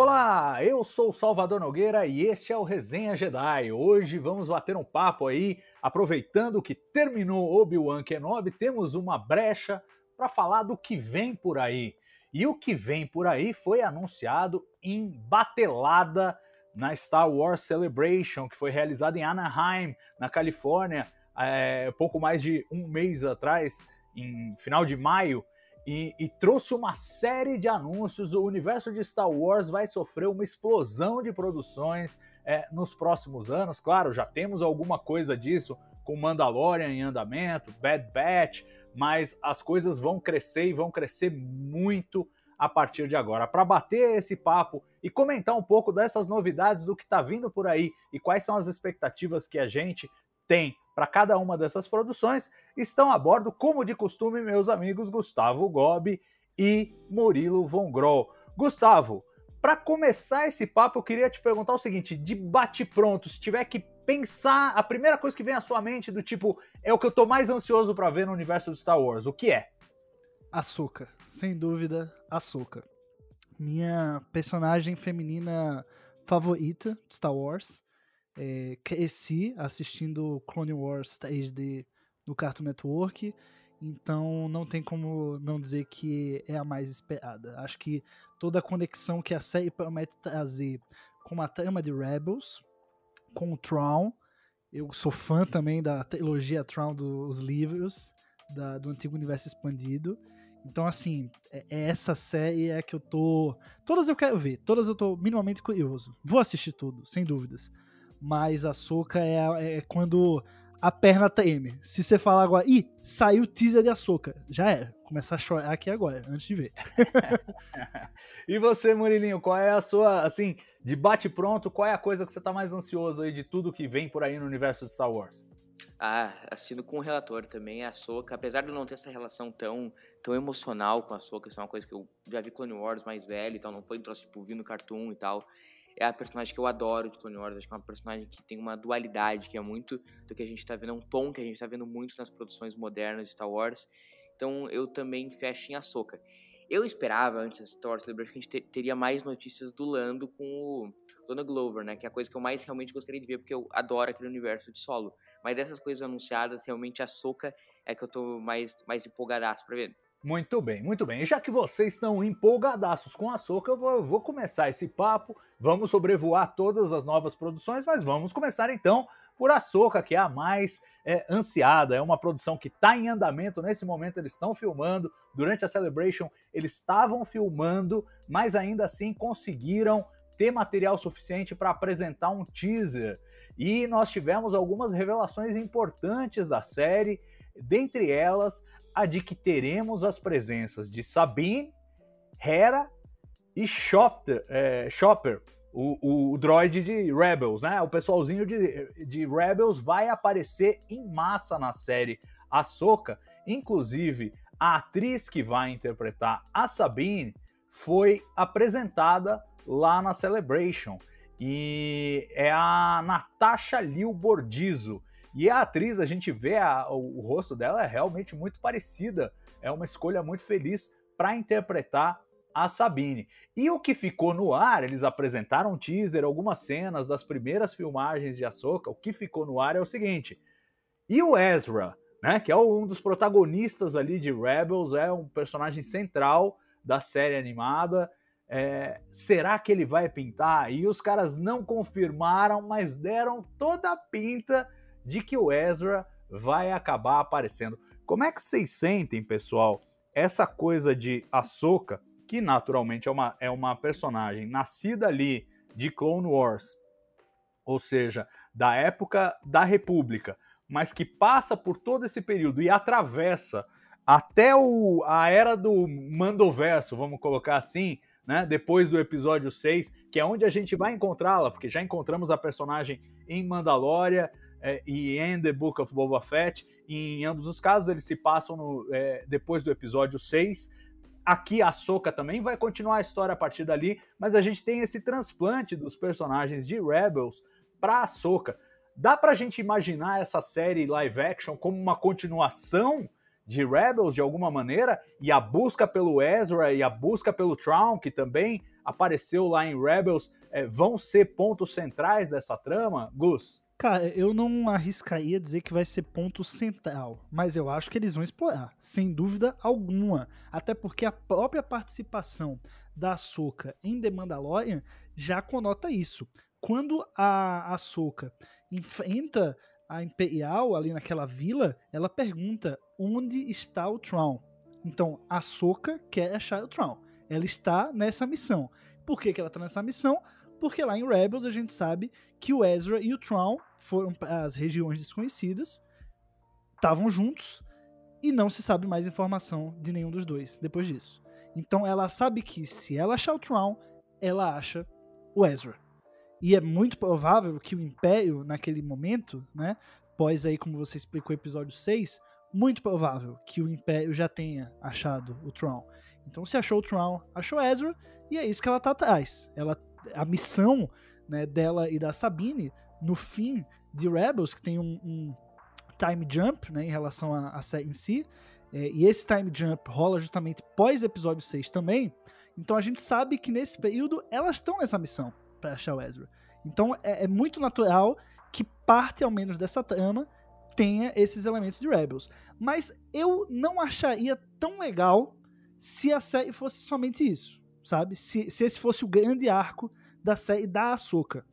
Olá, eu sou o Salvador Nogueira e este é o Resenha Jedi. Hoje vamos bater um papo aí, aproveitando que terminou Obi-Wan Kenobi, temos uma brecha para falar do que vem por aí. E o que vem por aí foi anunciado em batelada na Star Wars Celebration, que foi realizada em Anaheim, na Califórnia, é, pouco mais de um mês atrás, em final de maio e, e, trouxe uma série de anúncios. O universo de Star Wars vai sofrer uma explosão de produções é, nos próximos anos. Claro, já temos alguma coisa disso com Mandalorian em andamento, Bad Batch, mas as coisas vão crescer e vão crescer muito a partir de agora. Para bater esse papo e comentar um pouco dessas novidades do que está vindo por aí e quais são as expectativas que a gente tem para cada uma dessas produções, estão a bordo, como de costume, meus amigos Gustavo Gobi e Murilo Von Groll. Gustavo, para começar esse papo, eu queria te perguntar o seguinte: de bate-pronto, se tiver que pensar, a primeira coisa que vem à sua mente, do tipo, é o que eu tô mais ansioso para ver no universo de Star Wars, o que é? Açúcar, sem dúvida, Açúcar. Minha personagem feminina favorita de Star Wars é, cresci assistindo Clone Wars HD no Cartoon Network, então não tem como não dizer que é a mais esperada. Acho que toda a conexão que a série promete trazer com a trama de Rebels, com o Tron, eu sou fã também da trilogia Tron dos livros, da, do antigo universo expandido. Então, assim, é, é essa série é que eu tô. Todas eu quero ver, todas eu tô minimamente curioso. Vou assistir tudo, sem dúvidas mas a soca é, é quando a perna treme. Se você falar agora, ih, saiu o teaser de açúcar, já era. Começar a chorar aqui agora, antes de ver. e você, Murilinho, qual é a sua, assim, de bate-pronto, qual é a coisa que você tá mais ansioso aí de tudo que vem por aí no universo de Star Wars? Ah, assino com o relator também, a Soca, apesar de eu não ter essa relação tão, tão emocional com a Soca, isso é uma coisa que eu já vi Clone Wars mais velho e tal, não foi um troço, tipo, vi no Cartoon e tal, é a personagem que eu adoro de Clone Wars. Acho que é uma personagem que tem uma dualidade, que é muito do que a gente está vendo, é um tom que a gente está vendo muito nas produções modernas de Star Wars. Então eu também fecho em Ahsoka. Eu esperava, antes da Star Wars Celebration, que a gente teria mais notícias do Lando com o Donald Glover, né? Que é a coisa que eu mais realmente gostaria de ver, porque eu adoro aquele universo de solo. Mas dessas coisas anunciadas, realmente a Soca é que eu tô mais, mais empolgadaço pra ver. Muito bem, muito bem. Já que vocês estão empolgadaços com a Soca, eu vou, vou começar esse papo. Vamos sobrevoar todas as novas produções, mas vamos começar então por a Soca, que é a mais é, ansiada. É uma produção que está em andamento nesse momento. Eles estão filmando. Durante a Celebration, eles estavam filmando, mas ainda assim conseguiram ter material suficiente para apresentar um teaser. E nós tivemos algumas revelações importantes da série. Dentre elas, a de que teremos as presenças de Sabine, Hera e Chopper, é, Chopper o, o, o, droid de Rebels, né? O pessoalzinho de, de Rebels vai aparecer em massa na série Ahsoka. Inclusive, a atriz que vai interpretar a Sabine foi apresentada lá na Celebration. E é a Natasha Liu Bordizo. E a atriz, a gente vê a, o, o rosto dela é realmente muito parecida. É uma escolha muito feliz para interpretar a Sabine. E o que ficou no ar, eles apresentaram um teaser, algumas cenas das primeiras filmagens de Ahsoka. O que ficou no ar é o seguinte: e o Ezra, né, que é um dos protagonistas ali de Rebels, é um personagem central da série animada. É, será que ele vai pintar? E os caras não confirmaram, mas deram toda a pinta de que o Ezra vai acabar aparecendo. Como é que vocês sentem, pessoal, essa coisa de Ahsoka, que naturalmente é uma, é uma personagem nascida ali de Clone Wars, ou seja, da época da República, mas que passa por todo esse período e atravessa até o, a era do Mandoverso, vamos colocar assim, né? Depois do episódio 6, que é onde a gente vai encontrá-la, porque já encontramos a personagem em Mandalória, é, e em The Book of Boba Fett. Em ambos os casos, eles se passam no, é, depois do episódio 6. Aqui a Soca também vai continuar a história a partir dali, mas a gente tem esse transplante dos personagens de Rebels para a Soca. Dá pra gente imaginar essa série live action como uma continuação de Rebels de alguma maneira, e a busca pelo Ezra e a busca pelo Traum, que também apareceu lá em Rebels, é, vão ser pontos centrais dessa trama, Gus? Cara, eu não arriscaria dizer que vai ser ponto central, mas eu acho que eles vão explorar, sem dúvida alguma. Até porque a própria participação da Ahsoka em The Mandalorian já conota isso. Quando a Ahsoka enfrenta a Imperial ali naquela vila, ela pergunta onde está o Tron. Então, a Ahsoka quer achar o Tron. Ela está nessa missão. Por que, que ela está nessa missão? Porque lá em Rebels a gente sabe que o Ezra e o Tron foram para as regiões desconhecidas, estavam juntos e não se sabe mais informação de nenhum dos dois depois disso. Então ela sabe que se ela achar o Tron, ela acha o Ezra. E é muito provável que o Império, naquele momento, né, pós aí, como você explicou, episódio 6, muito provável que o Império já tenha achado o Tron. Então se achou o Tron, achou Ezra, e é isso que ela tá atrás. Ela, a missão né, dela e da Sabine no fim de Rebels, que tem um, um time jump né, em relação à série em si, é, e esse time jump rola justamente pós episódio 6 também. Então a gente sabe que nesse período elas estão nessa missão para achar o Ezra. Então é, é, muito natural que parte, ao menos, dessa trama tenha esses elementos de Rebels. Mas eu não acharia tão legal se a série fosse somente isso, sabe? Se, se esse fosse o grande arco da série da Ahsoka.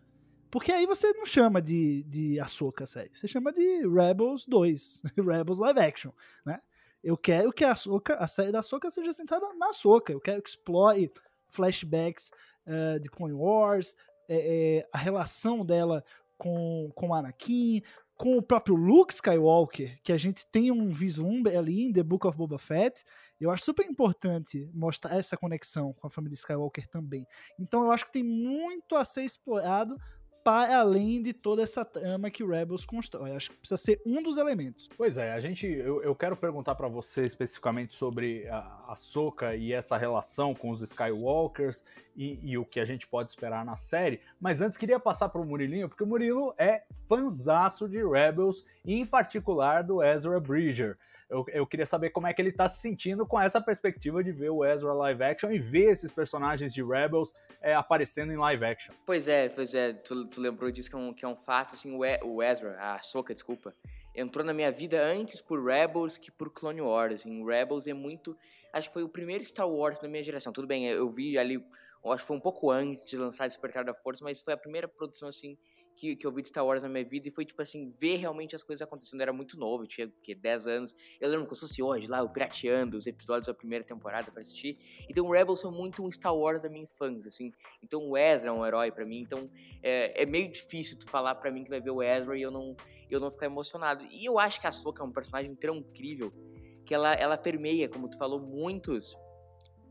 Porque aí você não chama de, de Ahsoka série, você chama de Rebels 2, Rebels Live Action, né? Eu quero que a Ahsoka, a série da Ahsoka seja centrada na Ahsoka, eu quero que explore flashbacks uh, de Clone Wars, é, é, a relação dela com, com Anakin, com o próprio Luke Skywalker, que a gente tem um vislumbre ali em The Book of Boba Fett, eu acho super importante mostrar essa conexão com a família Skywalker também. Então eu acho que tem muito a ser explorado para além de toda essa trama que o Rebels constrói. Acho que precisa ser um dos elementos. Pois é, a gente, eu, eu quero perguntar para você especificamente sobre a, a Soca e essa relação com os Skywalkers e, e, o que a gente pode esperar na série. Mas antes queria passar para o Murilinho, porque o Murilo é fanzaço de Rebels e em particular do Ezra Bridger eu, eu queria saber como é que ele tá se sentindo com essa perspectiva de ver o Ezra live action e ver esses personagens de Rebels é, aparecendo em live action. Pois é, pois é, tu, tu lembrou disso que é um, que é um fato, assim, o, e, o Ezra, a Soka, desculpa, entrou na minha vida antes por Rebels que por Clone Wars. Assim, Rebels é muito. Acho que foi o primeiro Star Wars da minha geração. Tudo bem, eu vi ali, acho que foi um pouco antes de lançar Despertar da Força, mas foi a primeira produção assim que, que eu vi de Star Wars na minha vida e foi, tipo assim, ver realmente as coisas acontecendo. Eu era muito novo, eu tinha, que 10 anos. Eu lembro que eu fosse hoje lá, eu pirateando os episódios da primeira temporada para assistir. Então, Rebels foi muito um Star Wars da minha infância, assim. Então, o Ezra é um herói para mim. Então, é, é meio difícil tu falar para mim que vai ver o Ezra e eu não, eu não ficar emocionado. E eu acho que a Soka é um personagem tão incrível que ela, ela permeia, como tu falou, muitos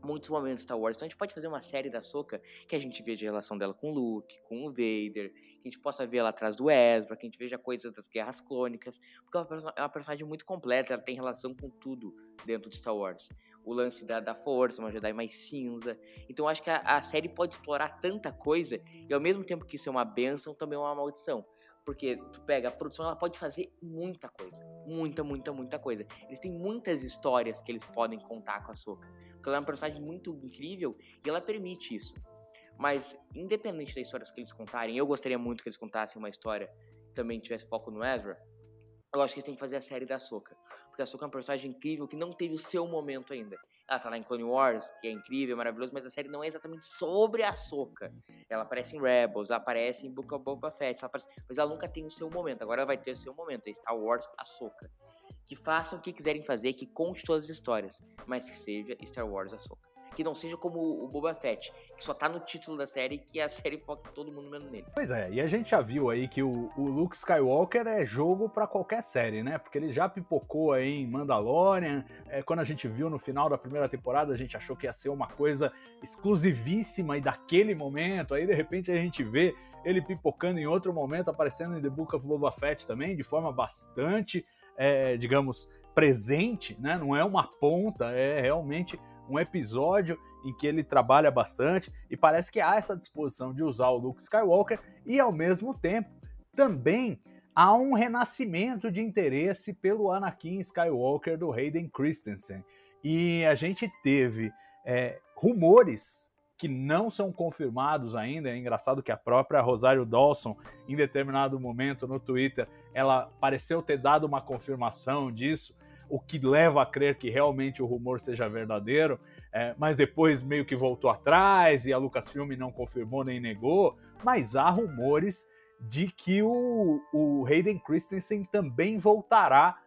muitos momentos Star Wars. Então a gente pode fazer uma série da Soca que a gente veja a relação dela com o Luke, com o Vader, que a gente possa ver ela atrás do Ezra, que a gente veja coisas das guerras clônicas, porque é uma personagem muito completa, ela tem relação com tudo dentro de Star Wars. O lance da, da força, uma Jedi mais cinza. Então acho que a, a série pode explorar tanta coisa, e ao mesmo tempo que isso é uma benção, também é uma maldição. Porque tu pega, a produção ela pode fazer muita coisa. Muita, muita, muita coisa. Eles têm muitas histórias que eles podem contar com a Soca. Porque ela é uma personagem muito incrível e ela permite isso. Mas, independente das histórias que eles contarem, eu gostaria muito que eles contassem uma história que também tivesse foco no Ezra. Eu acho que eles têm que fazer a série da Soca. Porque a Soca é uma personagem incrível que não teve o seu momento ainda. Ela tá lá em Clone Wars, que é incrível, maravilhoso, mas a série não é exatamente sobre a Soca. Ela aparece em Rebels, aparece em Book of Boba Fett, ela aparece, mas ela nunca tem o seu momento. Agora ela vai ter o seu momento, é Star Wars Ahsoka. Que façam o que quiserem fazer, que conte todas as histórias, mas que seja Star Wars Ahsoka que não seja como o Boba Fett, que só tá no título da série que a série foca todo mundo menos nele. Pois é, e a gente já viu aí que o, o Luke Skywalker é jogo para qualquer série, né? Porque ele já pipocou aí em Mandalorian. É, quando a gente viu no final da primeira temporada, a gente achou que ia ser uma coisa exclusivíssima e daquele momento. Aí de repente a gente vê ele pipocando em outro momento, aparecendo em The Book of Boba Fett também, de forma bastante, é, digamos, presente, né? Não é uma ponta, é realmente um episódio em que ele trabalha bastante e parece que há essa disposição de usar o Luke Skywalker e ao mesmo tempo também há um renascimento de interesse pelo Anakin Skywalker do Hayden Christensen. E a gente teve é, rumores que não são confirmados ainda. É engraçado que a própria Rosário Dawson, em determinado momento no Twitter, ela pareceu ter dado uma confirmação disso, o que leva a crer que realmente o rumor seja verdadeiro, é, mas depois meio que voltou atrás e a Lucasfilm não confirmou nem negou. Mas há rumores de que o, o Hayden Christensen também voltará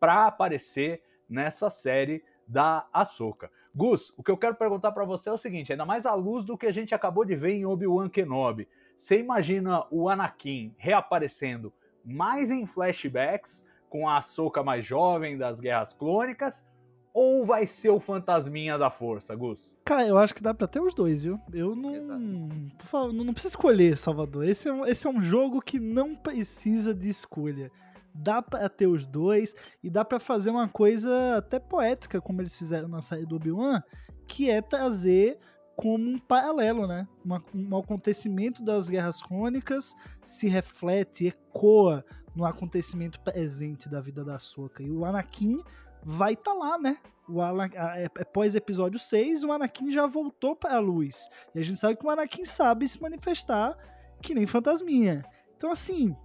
para aparecer nessa série da Ahsoka. Gus, o que eu quero perguntar para você é o seguinte, ainda mais à luz do que a gente acabou de ver em Obi-Wan Kenobi, você imagina o Anakin reaparecendo mais em flashbacks com a Ahsoka mais jovem das Guerras Clônicas ou vai ser o fantasminha da força, Gus? Cara, eu acho que dá pra ter os dois, viu? Eu não. Por favor, não precisa escolher, Salvador. Esse é, um, esse é um jogo que não precisa de escolha dá para ter os dois e dá para fazer uma coisa até poética, como eles fizeram na série do Obi-Wan, que é trazer como um paralelo, né? Uma, um acontecimento das Guerras Crônicas se reflete, ecoa no acontecimento presente da vida da Soka. E o Anakin vai estar tá lá, né? O Anakin, é, após episódio 6, o Anakin já voltou para a luz. E a gente sabe que o Anakin sabe se manifestar que nem fantasminha. Então, assim,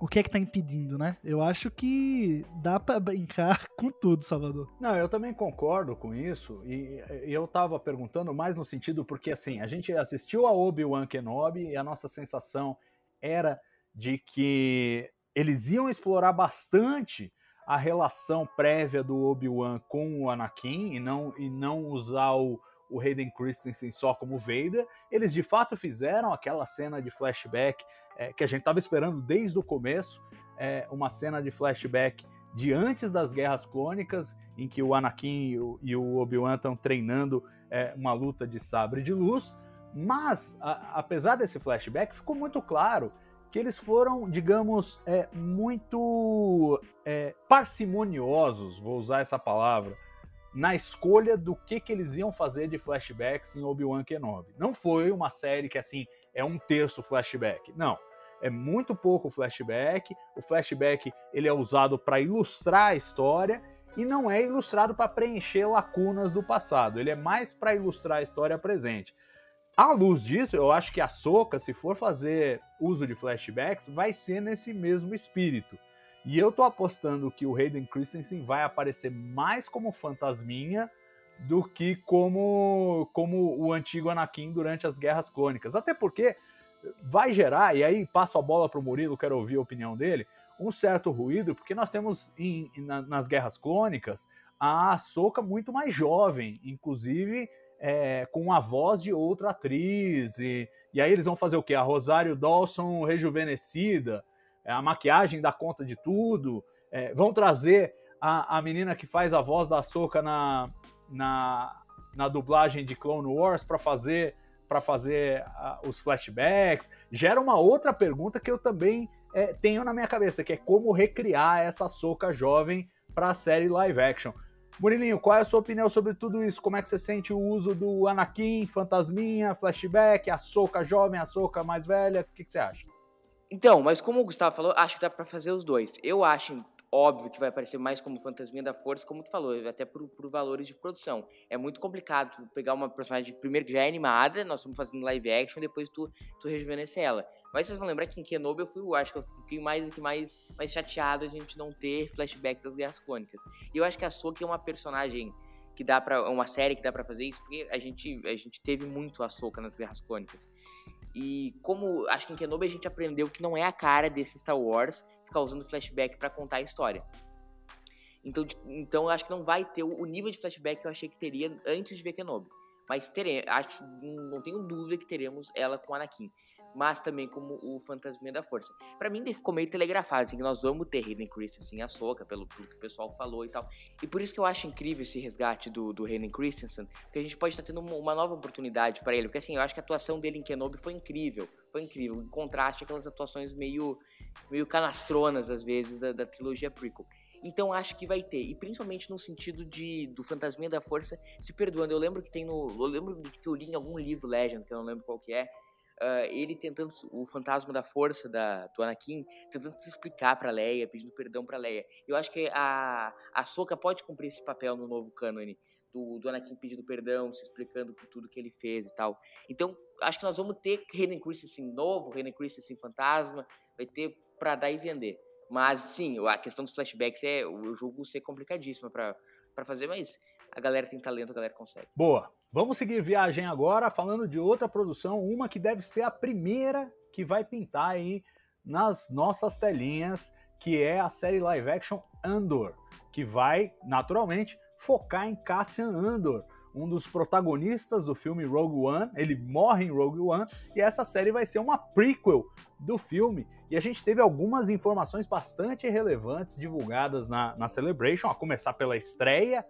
o que é que tá impedindo, né? Eu acho que dá para brincar com tudo, Salvador. Não, eu também concordo com isso. E, eu tava perguntando mais no sentido porque, assim, a gente assistiu a Obi-Wan Kenobi e a nossa sensação era de que eles iam explorar bastante a relação prévia do Obi-Wan com o Anakin e não, e não usar o, o Hayden Christensen só como Vader. Eles de fato fizeram aquela cena de flashback é, que a gente estava esperando desde o começo, é, uma cena de flashback de antes das Guerras Clônicas, em que o Anakin e o, Obi-Wan estão treinando é, uma luta de sabre de luz. Mas, a, apesar desse flashback, ficou muito claro que eles foram, digamos, é, muito é, parcimoniosos, vou usar essa palavra, na escolha do que, que eles iam fazer de flashbacks em Obi-Wan Kenobi. Não foi uma série que assim é um terço flashback. Não. É muito pouco flashback. O flashback ele é usado para ilustrar a história e não é ilustrado para preencher lacunas do passado. Ele é mais para ilustrar a história presente. À luz disso, eu acho que a Soca, se for fazer uso de flashbacks, vai ser nesse mesmo espírito. E eu tô apostando que o Hayden Christensen vai aparecer mais como fantasminha do que como, como o antigo Anakin durante as Guerras Clônicas. Até porque vai gerar, e aí passo a bola para o Murilo, quero ouvir a opinião dele, um certo ruído, porque nós temos em, na, nas Guerras Clônicas a Soca muito mais jovem, inclusive é, com a voz de outra atriz. E, e aí eles vão fazer o quê? A Rosário Dawson rejuvenescida. É, a maquiagem dá conta de tudo. É, vão trazer a, a menina que faz a voz da Soca na, na, na dublagem de Clone Wars para fazer para fazer os flashbacks. Gera uma outra pergunta que eu também é, tenho na minha cabeça, que é como recriar essa Soca jovem para a série live action. Murilinho, qual é a sua opinião sobre tudo isso? Como é que você sente o uso do Anakin, Fantasminha, flashback, a Soca jovem, a Soca mais velha? O que, que você acha? Então, mas como o Gustavo falou, acho que dá para fazer os dois. Eu acho óbvio que vai aparecer mais como fantasminha da força, como tu falou, até por, por valores de produção. É muito complicado pegar uma personagem, primeiro que já é animada, nós estamos fazendo live action, depois tu, tu rejuvenescer ela. Mas vocês vão lembrar que em Kenobi eu fui, acho que eu fiquei mais, mais, mais chateado a gente não ter flashbacks das Guerras Clônicas. E eu acho que a Soka é uma personagem que dá para uma série que dá para fazer isso, porque a gente, a gente teve muito a Soka nas Guerras Clônicas. E como acho que em Kenobi a gente aprendeu que não é a cara desse Star Wars ficar usando flashback para contar a história. Então, então eu acho que não vai ter o, nível de flashback que eu achei que teria antes de ver Kenobi. Mas teremos, acho, não tenho dúvida que teremos ela com Anakin mas também como o Fantasminha da Força. Para mim, ficou meio telegrafado, assim, que nós vamos ter Hayden Christensen, a Soca, pelo, pelo, que o pessoal falou e tal. E por isso que eu acho incrível esse resgate do, do Hayden Christensen, porque a gente pode estar tendo uma, uma nova oportunidade para ele, porque assim, eu acho que a atuação dele em Kenobi foi incrível, foi incrível, em contraste aquelas atuações meio, meio canastronas, às vezes, da, da trilogia prequel. Então acho que vai ter. E principalmente no sentido de do Fantasminha da Força se perdoando. Eu lembro que tem no. Eu lembro que eu li em algum livro Legend, que eu não lembro qual que é, uh, ele tentando, o fantasma da força da, do Anakin, tentando se explicar pra Leia, pedindo perdão pra Leia. Eu acho que a, a Soka pode cumprir esse papel no novo cânone, do, do Anakin pedindo perdão, se explicando por tudo que ele fez e tal. Então, acho que nós vamos ter Hayden Christensen novo, Hayden Christensen fantasma, vai ter pra dar e vender. Mas, sim, a questão dos flashbacks é, eu julgo ser complicadíssima para fazer, mas a galera tem talento, a galera consegue. Boa. Vamos seguir viagem agora falando de outra produção, uma que deve ser a primeira que vai pintar aí nas nossas telinhas, que é a série live action Andor, que vai naturalmente focar em Cassian Andor, um dos protagonistas do filme Rogue One. Ele morre em Rogue One e essa série vai ser uma prequel do filme. E a gente teve algumas informações bastante relevantes divulgadas na, na Celebration, a começar pela estreia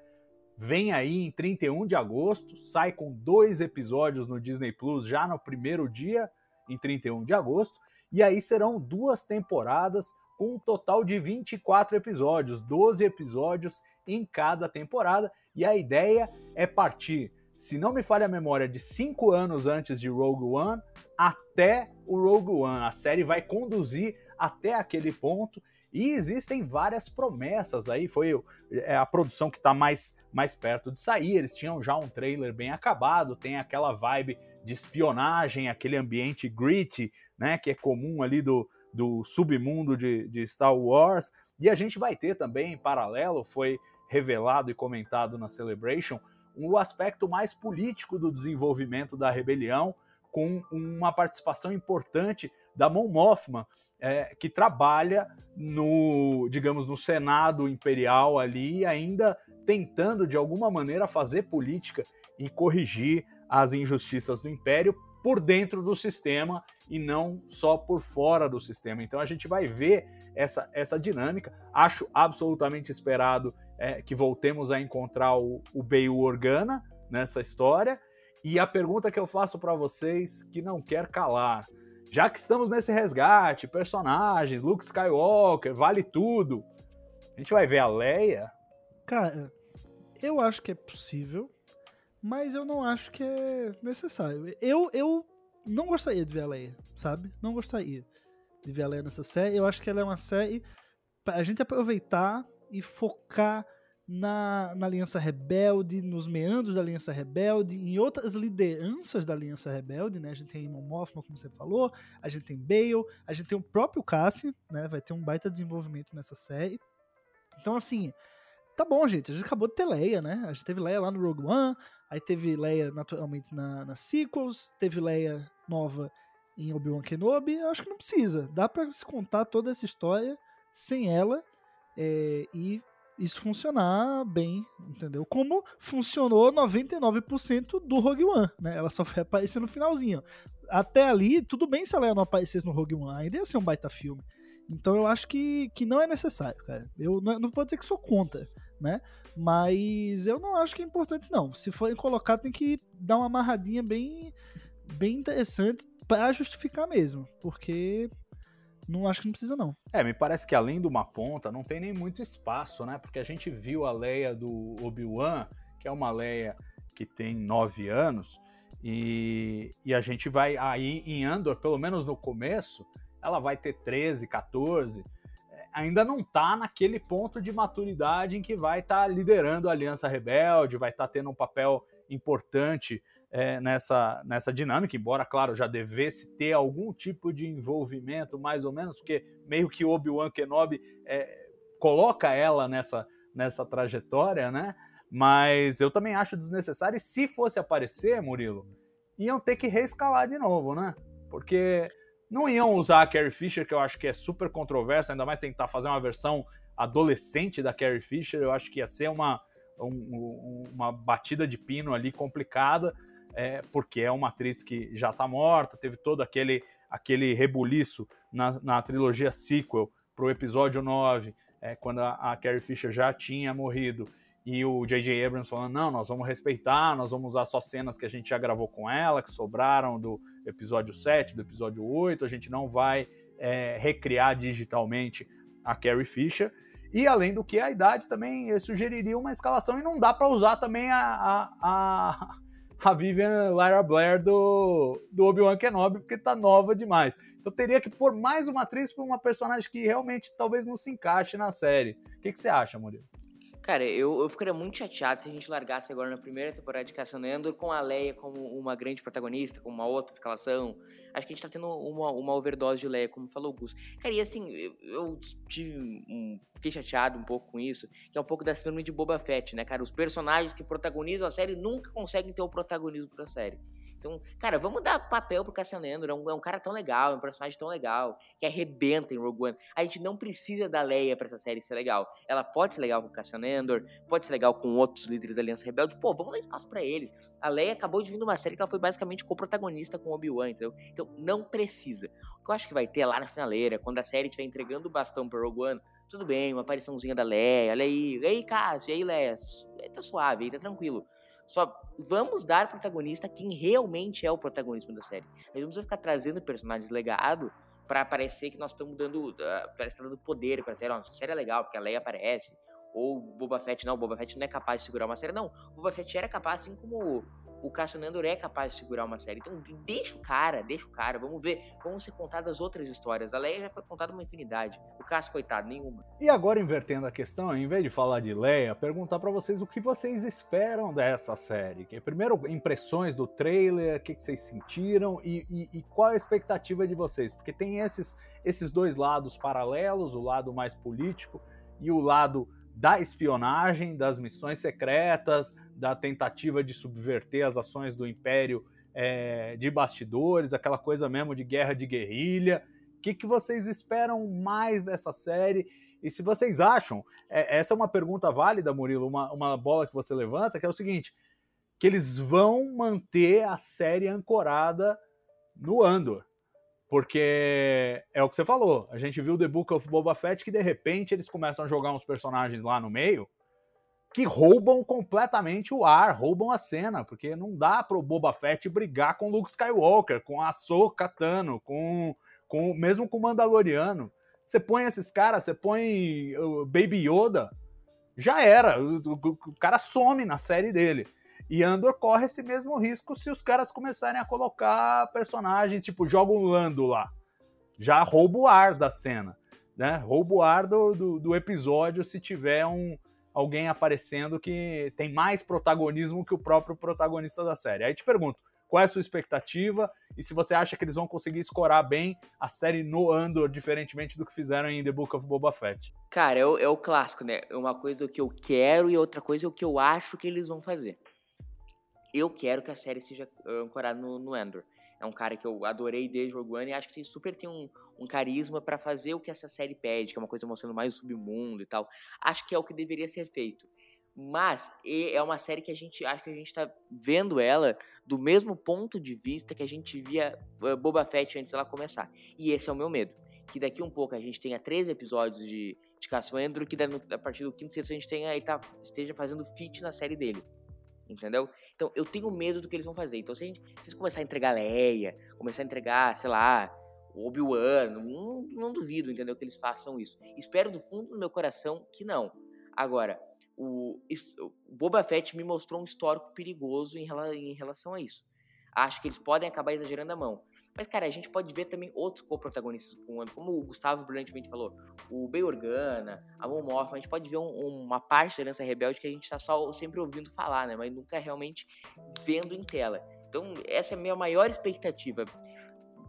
vem aí em 31 de agosto, sai com dois episódios no Disney Plus já no primeiro dia, em 31 de agosto, e aí serão duas temporadas com um total de 24 episódios, 12 episódios em cada temporada, e a ideia é partir, se não me falha a memória, de cinco anos antes de Rogue One até o Rogue One. A série vai conduzir até aquele ponto e existem várias promessas aí, foi é, a produção que está mais, mais perto de sair, eles tinham já um trailer bem acabado, tem aquela vibe de espionagem, aquele ambiente gritty, né, que é comum ali do, do submundo de, de Star Wars, e a gente vai ter também, em paralelo, foi revelado e comentado na Celebration, o um aspecto mais político do desenvolvimento da rebelião, com uma participação importante da Mon Mothma, é, que trabalha no, digamos, no Senado Imperial ali, ainda tentando de alguma maneira fazer política e corrigir as injustiças do Império por dentro do sistema e não só por fora do sistema. Então a gente vai ver essa, essa dinâmica. Acho absolutamente esperado é, que voltemos a encontrar o, o Bail Organa nessa história. E a pergunta que eu faço para vocês, que não quer calar, já que estamos nesse resgate, personagens, Luke Skywalker, vale tudo. A gente vai ver a Leia? Cara, eu acho que é possível, mas eu não acho que é necessário. Eu, eu não gostaria de ver a Leia, sabe? Não gostaria de ver a Leia nessa série. Eu acho que ela é uma série pra gente aproveitar e focar na, na Aliança Rebelde, nos meandros da Aliança Rebelde, em outras lideranças da Aliança Rebelde, né? A gente tem Mon Mothma, como você falou, a gente tem Bale, a gente tem o próprio Cassian, né? Vai ter um baita desenvolvimento nessa série. Então, assim, tá bom, gente. A gente acabou de ter Leia, né? A gente teve Leia lá no Rogue One, aí teve Leia naturalmente na, nas sequels, teve Leia nova em Obi-Wan Kenobi. Eu acho que não precisa. Dá para se contar toda essa história sem ela é, e isso funcionar bem, entendeu? Como funcionou 99% do Rogue One, né? Ela só foi aparecer no finalzinho. Até ali, tudo bem se ela não aparecesse no Rogue One, ainda ia ser um baita filme. Então eu acho que, que não é necessário, cara. Eu não, não vou dizer que sou contra, né? Mas eu não acho que é importante, não. Se forem colocar, tem que dar uma amarradinha bem, bem interessante para justificar mesmo. Porque não acho que não precisa, não. É, me parece que além de uma ponta, não tem nem muito espaço, né? Porque a gente viu a Leia do Obi-Wan, que é uma Leia que tem nove anos, e, e a gente vai aí em Andor, pelo menos no começo, ela vai ter 13, 14. É, ainda não tá naquele ponto de maturidade em que vai estar tá liderando a Aliança Rebelde, vai estar tá tendo um papel importante é, nessa, nessa dinâmica, embora, claro, já devesse ter algum tipo de envolvimento, mais ou menos, porque meio que Obi-Wan Kenobi é, coloca ela nessa, nessa trajetória, né? Mas eu também acho desnecessário, e se fosse aparecer, Murilo, iam ter que reescalar de novo, né? Porque não iam usar a Carrie Fisher, que eu acho que é super controverso, ainda mais tentar fazer uma versão adolescente da Carrie Fisher, eu acho que ia ser uma, um, uma batida de pino ali complicada é, porque é uma atriz que já está morta, teve todo aquele, aquele rebuliço na, na trilogia sequel para o episódio 9, é, quando a, a, Carrie Fisher já tinha morrido, e o J.J. Abrams falando, não, nós vamos respeitar, nós vamos usar só cenas que a gente já gravou com ela, que sobraram do episódio 7, do episódio 8, a gente não vai é, recriar digitalmente a Carrie Fisher, e além do que a idade também sugeriria uma escalação e não dá para usar também a, a, a a Vivian Lyra Blair do, do Obi-Wan Kenobi, porque tá nova demais. Então teria que pôr mais uma atriz para uma personagem que realmente talvez não se encaixe na série. O que, que você acha, Murilo? Cara, eu, eu ficaria muito chateado se a gente largasse agora na primeira temporada de Cassian Andor com a Leia como uma grande protagonista, com uma outra escalação. Acho que a gente tá tendo uma, uma overdose de Leia, como falou o Gus. Cara, e assim, eu, eu tive um, fiquei chateado um pouco com isso, que é um pouco da síndrome de Boba Fett, né, cara? Os personagens que protagonizam a série nunca conseguem ter o protagonismo da série. Então, cara, vamos dar papel pro Cassian Andor, é um, é um, cara tão legal, é um personagem tão legal, que arrebenta em Rogue One. A gente não precisa da Leia pra essa série ser legal. Ela pode ser legal com o Cassian Andor, pode ser legal com outros líderes da Aliança Rebelde. Pô, vamos dar espaço para eles. A Leia acabou de vir numa série que ela foi basicamente co-protagonista com Obi-Wan, entendeu? Então, não precisa. O que eu acho que vai ter lá na finaleira, quando a série estiver entregando o bastão pro Rogue One, tudo bem, uma apariçãozinha da Leia, olha aí, e aí, Cássio, e aí, Leia, tá suave, aí tá tranquilo. Só vamos dar protagonista quem realmente é o protagonismo da série. Nós vamos ficar trazendo personagens legado para parecer que nós estamos dando, uh, parece tá dando poder para série. Nossa, a série é legal porque a Leia aparece. Ou Boba Fett não, Boba Fett não é capaz de segurar uma série. Não, Boba Fett era capaz, assim como o Cassian Andor é capaz de segurar uma série. Então deixa o cara, deixa o cara, vamos ver, vamos ser contadas outras histórias. A Leia já foi contada uma infinidade. O Cassian, coitado, nenhuma. E agora invertendo a questão, em vez de falar de Leia, perguntar para vocês o que vocês esperam dessa série. Primeiro, impressões do trailer, o que, que vocês sentiram e, e, e qual a expectativa de vocês. Porque tem esses, esses dois lados paralelos, o lado mais político e o lado da espionagem, das missões secretas, da tentativa de subverter as ações do Império é, de bastidores, aquela coisa mesmo de guerra de guerrilha. O que, que vocês esperam mais dessa série? E se vocês acham, é, essa é uma pergunta válida, Murilo, uma, uma bola que você levanta, que é o seguinte: que eles vão manter a série ancorada no Andor. Porque é o que você falou. A gente viu The Book of Boba Fett que de repente eles começam a jogar uns personagens lá no meio que roubam completamente o ar, roubam a cena, porque não dá pro Boba Fett brigar com Luke Skywalker, com Ahsoka Tano, com, com mesmo com o Mandaloriano. Você põe esses caras, você põe o Baby Yoda, já era, o, o, o cara some na série dele. E Andor corre esse mesmo risco se os caras começarem a colocar personagens, tipo, joga um Lando lá. Já rouba o ar da cena, né? Rouba o ar do, do, do episódio se tiver um, alguém aparecendo que tem mais protagonismo que o próprio protagonista da série. Aí te pergunto, qual é a sua expectativa e se você acha que eles vão conseguir escorar bem a série no Andor, diferentemente do que fizeram em The Book of Boba Fett? Cara, é o, é o clássico, né? Uma coisa que eu quero e outra coisa é o que eu acho que eles vão fazer eu quero que a série seja ancorada no, no Andor. É um cara que eu adorei desde Rogue One e acho que super tem um, um carisma para fazer o que essa série pede, que é uma coisa mostrando mais o submundo e tal. Acho que é o que deveria ser feito. Mas é uma série que a gente acho que a gente tá vendo ela do mesmo ponto de vista que a gente via uh, Boba Fett antes dela começar. E esse é o meu medo. Que daqui um pouco a gente tenha três episódios de, de Cassian Andor, que a partir do quinto sexto a gente tenha, tá, esteja fazendo fit na série dele. Entendeu? Então, eu tenho medo do que eles vão fazer. Então, se, a gente, se eles começarem a entregar Leia, começar a entregar, sei lá, Obi-Wan, não, não duvido, entendeu, que eles façam isso. Espero do fundo do meu coração que não. Agora, o, o Boba Fett me mostrou um histórico perigoso em, em relação a isso. Acho que eles podem acabar exagerando a mão. Mas, cara, a gente pode ver também outros co-protagonistas com o como o Gustavo brilhantemente falou, o Bay Organa, a Mon a gente pode ver um, uma parte da Aliança Rebelde que a gente tá só sempre ouvindo falar, né, mas nunca realmente vendo em tela. Então, essa é a minha maior expectativa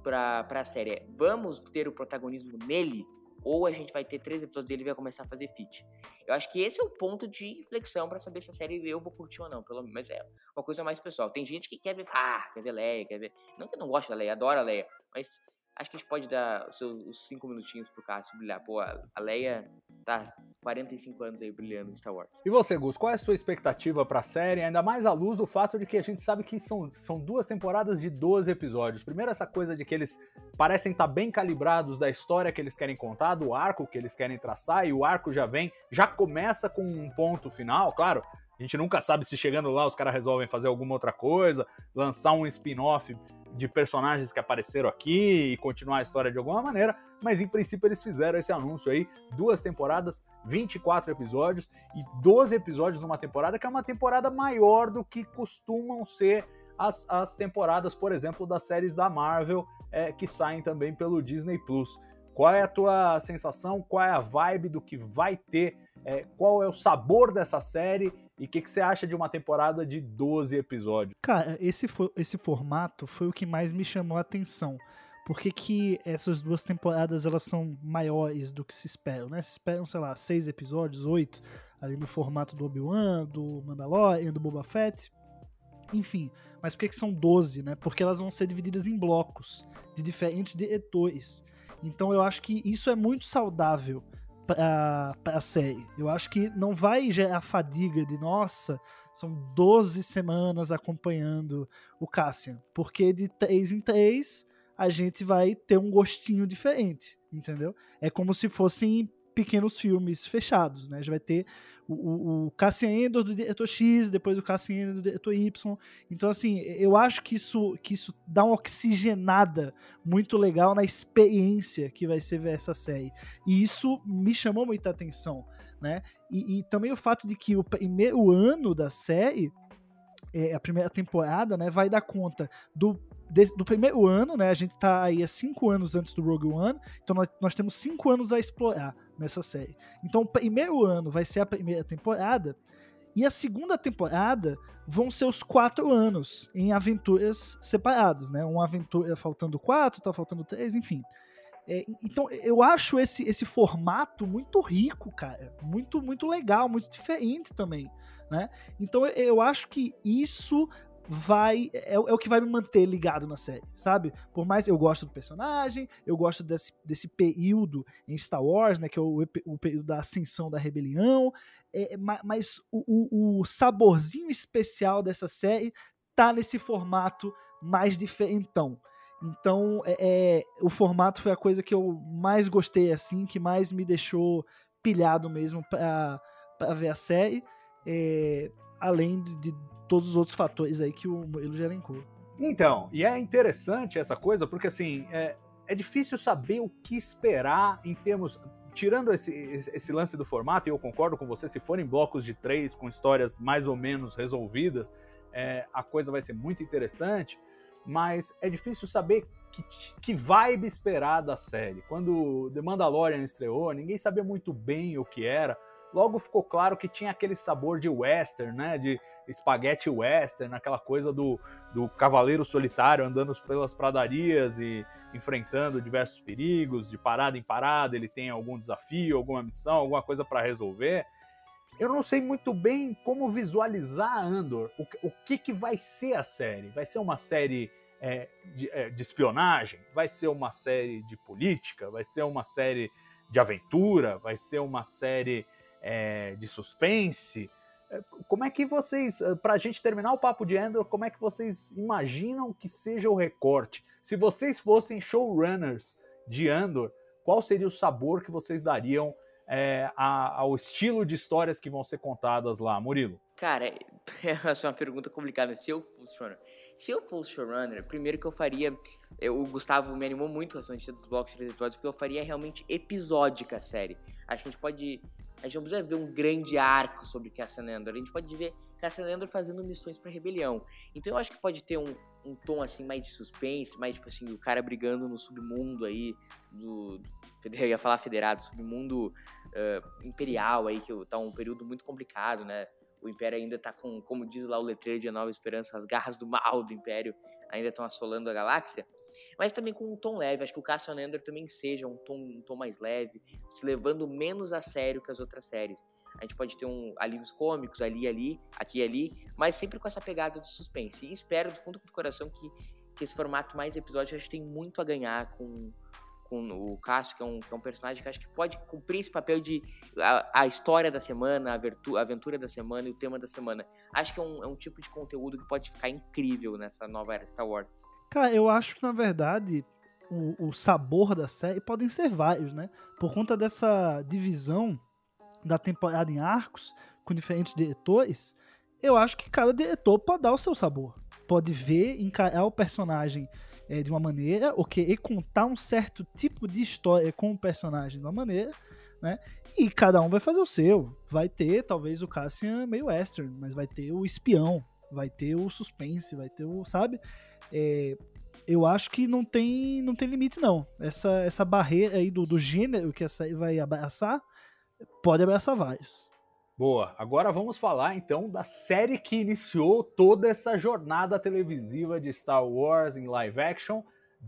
pra, pra série. Vamos ter o protagonismo nele ou a gente vai ter três episódios dele e vai começar a fazer fit. Eu acho que esse é o ponto de inflexão para saber se a série eu vou curtir ou não, pelo menos. Mas é uma coisa mais pessoal. Tem gente que quer ver, ah, quer ver Leia, quer ver. Não que não gosto da Leia, adora a Leia, mas acho que a gente pode dar os seus cinco minutinhos pro Cássio brilhar. Pô, a Leia tá 45 anos aí brilhando em Star Wars. E você, Gus, qual é a sua expectativa pra série? Ainda mais à luz do fato de que a gente sabe que são, são duas temporadas de 12 episódios. Primeiro, essa coisa de que eles parecem estar tá bem calibrados da história que eles querem contar, do arco que eles querem traçar, e o arco já vem, já começa com um ponto final, claro. A gente nunca sabe se chegando lá os caras resolvem fazer alguma outra coisa, lançar um spin-off de personagens que apareceram aqui e continuar a história de alguma maneira, mas em princípio eles fizeram esse anúncio aí, duas temporadas, 24 episódios e 12 episódios numa temporada, que é uma temporada maior do que costumam ser as, as temporadas, por exemplo, das séries da Marvel é, que saem também pelo Disney Plus. Qual é a tua sensação? Qual é a vibe do que vai ter? É, qual é o sabor dessa série? E o que, que, você acha de uma temporada de 12 episódios? Cara, esse, esse formato foi o que mais me chamou a atenção. Por que, que essas duas temporadas elas são maiores do que se esperam, né? Se esperam, sei lá, seis episódios, oito, ali no formato do Obi-Wan, do Mandalorian, do Boba Fett. Enfim, mas por que, que são 12, né? Porque elas vão ser divididas em blocos de diferentes diretores. Então eu acho que isso é muito saudável para a série. Eu acho que não vai gerar fadiga de, nossa, são 12 semanas acompanhando o Cassian. Porque de 3 em 3 a gente vai ter um gostinho diferente, entendeu? É como se fossem pequenos filmes fechados, né? A gente vai ter o, o, Cassian Endor do diretor X, depois o Cassian Endor do diretor Y. Então, assim, eu acho que isso, que isso dá uma oxigenada muito legal na experiência que vai ser ver essa série. E isso me chamou muita atenção, né? E, e também o fato de que o primeiro ano da série, é, a primeira temporada, né, vai dar conta do do primeiro ano, né? A gente tá aí há cinco anos antes do Rogue One, então nós, nós temos cinco anos a explorar nessa série. Então o primeiro ano vai ser a primeira temporada, e a segunda temporada vão ser os quatro anos em aventuras separadas, né? Uma aventura faltando quatro, tá faltando três, enfim. É, então eu acho esse, esse formato muito rico, cara. Muito, muito legal, muito diferente também. Né? Então eu acho que isso vai é, é, o que vai me manter ligado na série, sabe? Por mais eu gosto do personagem, eu gosto desse, desse período em Star Wars, né, que é o, o período da ascensão da rebelião, é, mas o, o, saborzinho especial dessa série tá nesse formato mais diferentão. Então, é, é, o formato foi a coisa que eu mais gostei, assim, que mais me deixou pilhado mesmo para ver a série. É, além de, de todos os outros fatores aí que o Murilo já elencou. Então, e é interessante essa coisa, porque assim, é, é difícil saber o que esperar em termos. Tirando esse, esse lance do formato, e eu concordo com você, se forem blocos de três com histórias mais ou menos resolvidas, é, a coisa vai ser muito interessante, mas é difícil saber que, que vibe esperar da série. Quando The Mandalorian estreou, ninguém sabia muito bem o que era logo ficou claro que tinha aquele sabor de western, né? De espaguete western, aquela coisa do, do cavaleiro solitário andando pelas pradarias e enfrentando diversos perigos, de parada em parada, ele tem algum desafio, alguma missão, alguma coisa para resolver. Eu não sei muito bem como visualizar Andor, o, o que, que vai ser a série. Vai ser uma série é, de, é, de espionagem? Vai ser uma série de política? Vai ser uma série de aventura? Vai ser uma série é, de suspense. É, como é que vocês, eh, para a gente terminar o papo de Andor, como é que vocês imaginam que seja o recorte? Se vocês fossem showrunners de Andor, qual seria o sabor que vocês dariam é, ao estilo de histórias que vão ser contadas lá, Murilo? Cara, essa é uma pergunta complicada. Se eu fosse showrunner, se eu fosse showrunner, primeiro que eu faria, eu, o Gustavo me animou muito com a dos blocos de episódios, porque eu faria realmente episódica a série. A gente pode a gente não precisa ver um grande arco sobre Cassian Andor. A gente pode ver Cassian Andor fazendo missões para rebelião. Então eu acho que pode ter um, um tom assim mais de suspense, mais tipo assim, o cara brigando no submundo aí do eu ia falar federado, submundo uh, imperial aí que tá um período muito complicado, né? O Império ainda tá com, como diz lá o letreiro de A Nova Esperança, as garras do mal do Império ainda estão assolando a galáxia mas também com um tom leve. Acho que o Cassian Andor também seja um tom, um tom mais leve, se levando menos a sério que as outras séries. A gente pode ter um alívios cômicos ali, ali, aqui e ali, mas sempre com essa pegada de suspense. E espero do fundo do coração que, que esse formato mais episódio acho que tem muito a ganhar com, com o Cássio, que é, um, que é um personagem que acho que pode cumprir esse papel de a, a história da semana, a, virtu, a, aventura da semana e o tema da semana. Acho que é um, é um tipo de conteúdo que pode ficar incrível nessa nova era Star Wars. Cara, eu acho que na verdade o, o sabor da série podem ser vários, né? Por conta dessa divisão da temporada em arcos com diferentes diretores, eu acho que cada diretor pode dar o seu sabor. Pode ver, encarar o personagem é, de uma maneira, ou querer contar um certo tipo de história com o personagem de uma maneira, né? E cada um vai fazer o seu. Vai ter, talvez, o Cassian meio western, mas vai ter o espião, vai ter o suspense, vai ter o, sabe? É, eu acho que não tem, não tem limite, não. Essa, essa barreira aí do, do gênero que vai abraçar, pode abraçar vários. Boa. Agora vamos falar então da série que iniciou toda essa jornada televisiva de Star Wars em live action,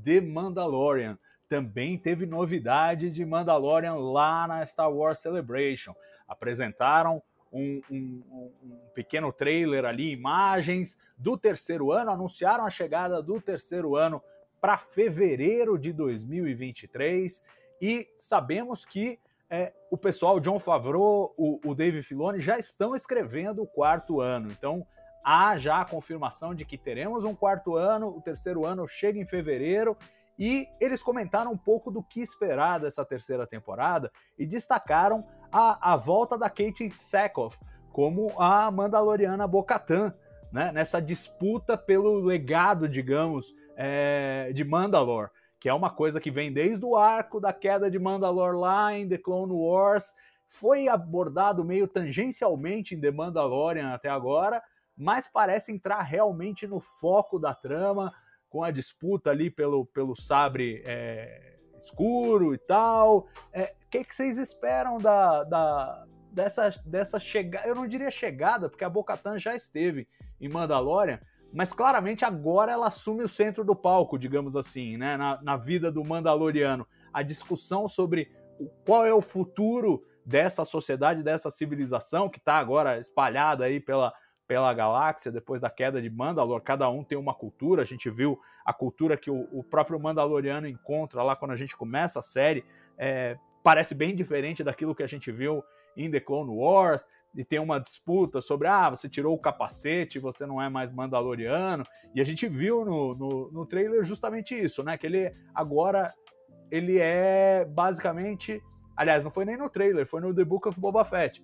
The Mandalorian. Também teve novidade de Mandalorian lá na Star Wars Celebration. Apresentaram um, um, um, pequeno trailer ali, imagens do terceiro ano, anunciaram a chegada do terceiro ano para fevereiro de 2023 e sabemos que é, o pessoal, John Favreau, o, o Dave Filoni, já estão escrevendo o quarto ano. Então há já a confirmação de que teremos um quarto ano, o terceiro ano chega em fevereiro e eles comentaram um pouco do que esperar dessa terceira temporada e destacaram a, a volta da Kate Sackhoff como a Mandaloriana Bocatan, né? nessa disputa pelo legado, digamos, é, de Mandalore, que é uma coisa que vem desde o arco da queda de Mandalore lá em The Clone Wars, foi abordado meio tangencialmente em The Mandalorian até agora, mas parece entrar realmente no foco da trama, com a disputa ali pelo, pelo sabre é, escuro e tal. O é, que, que vocês esperam da, da, dessa, dessa chegada? Eu não diria chegada, porque a Bocatan já esteve em Mandalorian, mas claramente agora ela assume o centro do palco, digamos assim, né? na, na vida do Mandaloriano. A discussão sobre qual é o futuro dessa sociedade, dessa civilização que está agora espalhada aí pela, pela galáxia depois da queda de Mandalor. Cada um tem uma cultura. A gente viu a cultura que o, o próprio Mandaloriano encontra lá quando a gente começa a série. É, parece bem diferente daquilo que a gente viu em The Clone Wars. E tem uma disputa sobre, ah, você tirou o capacete, você não é mais Mandaloriano. E a gente viu no, no, no trailer justamente isso, né? Que ele agora ele é basicamente. Aliás, não foi nem no trailer, foi no The Book of Boba Fett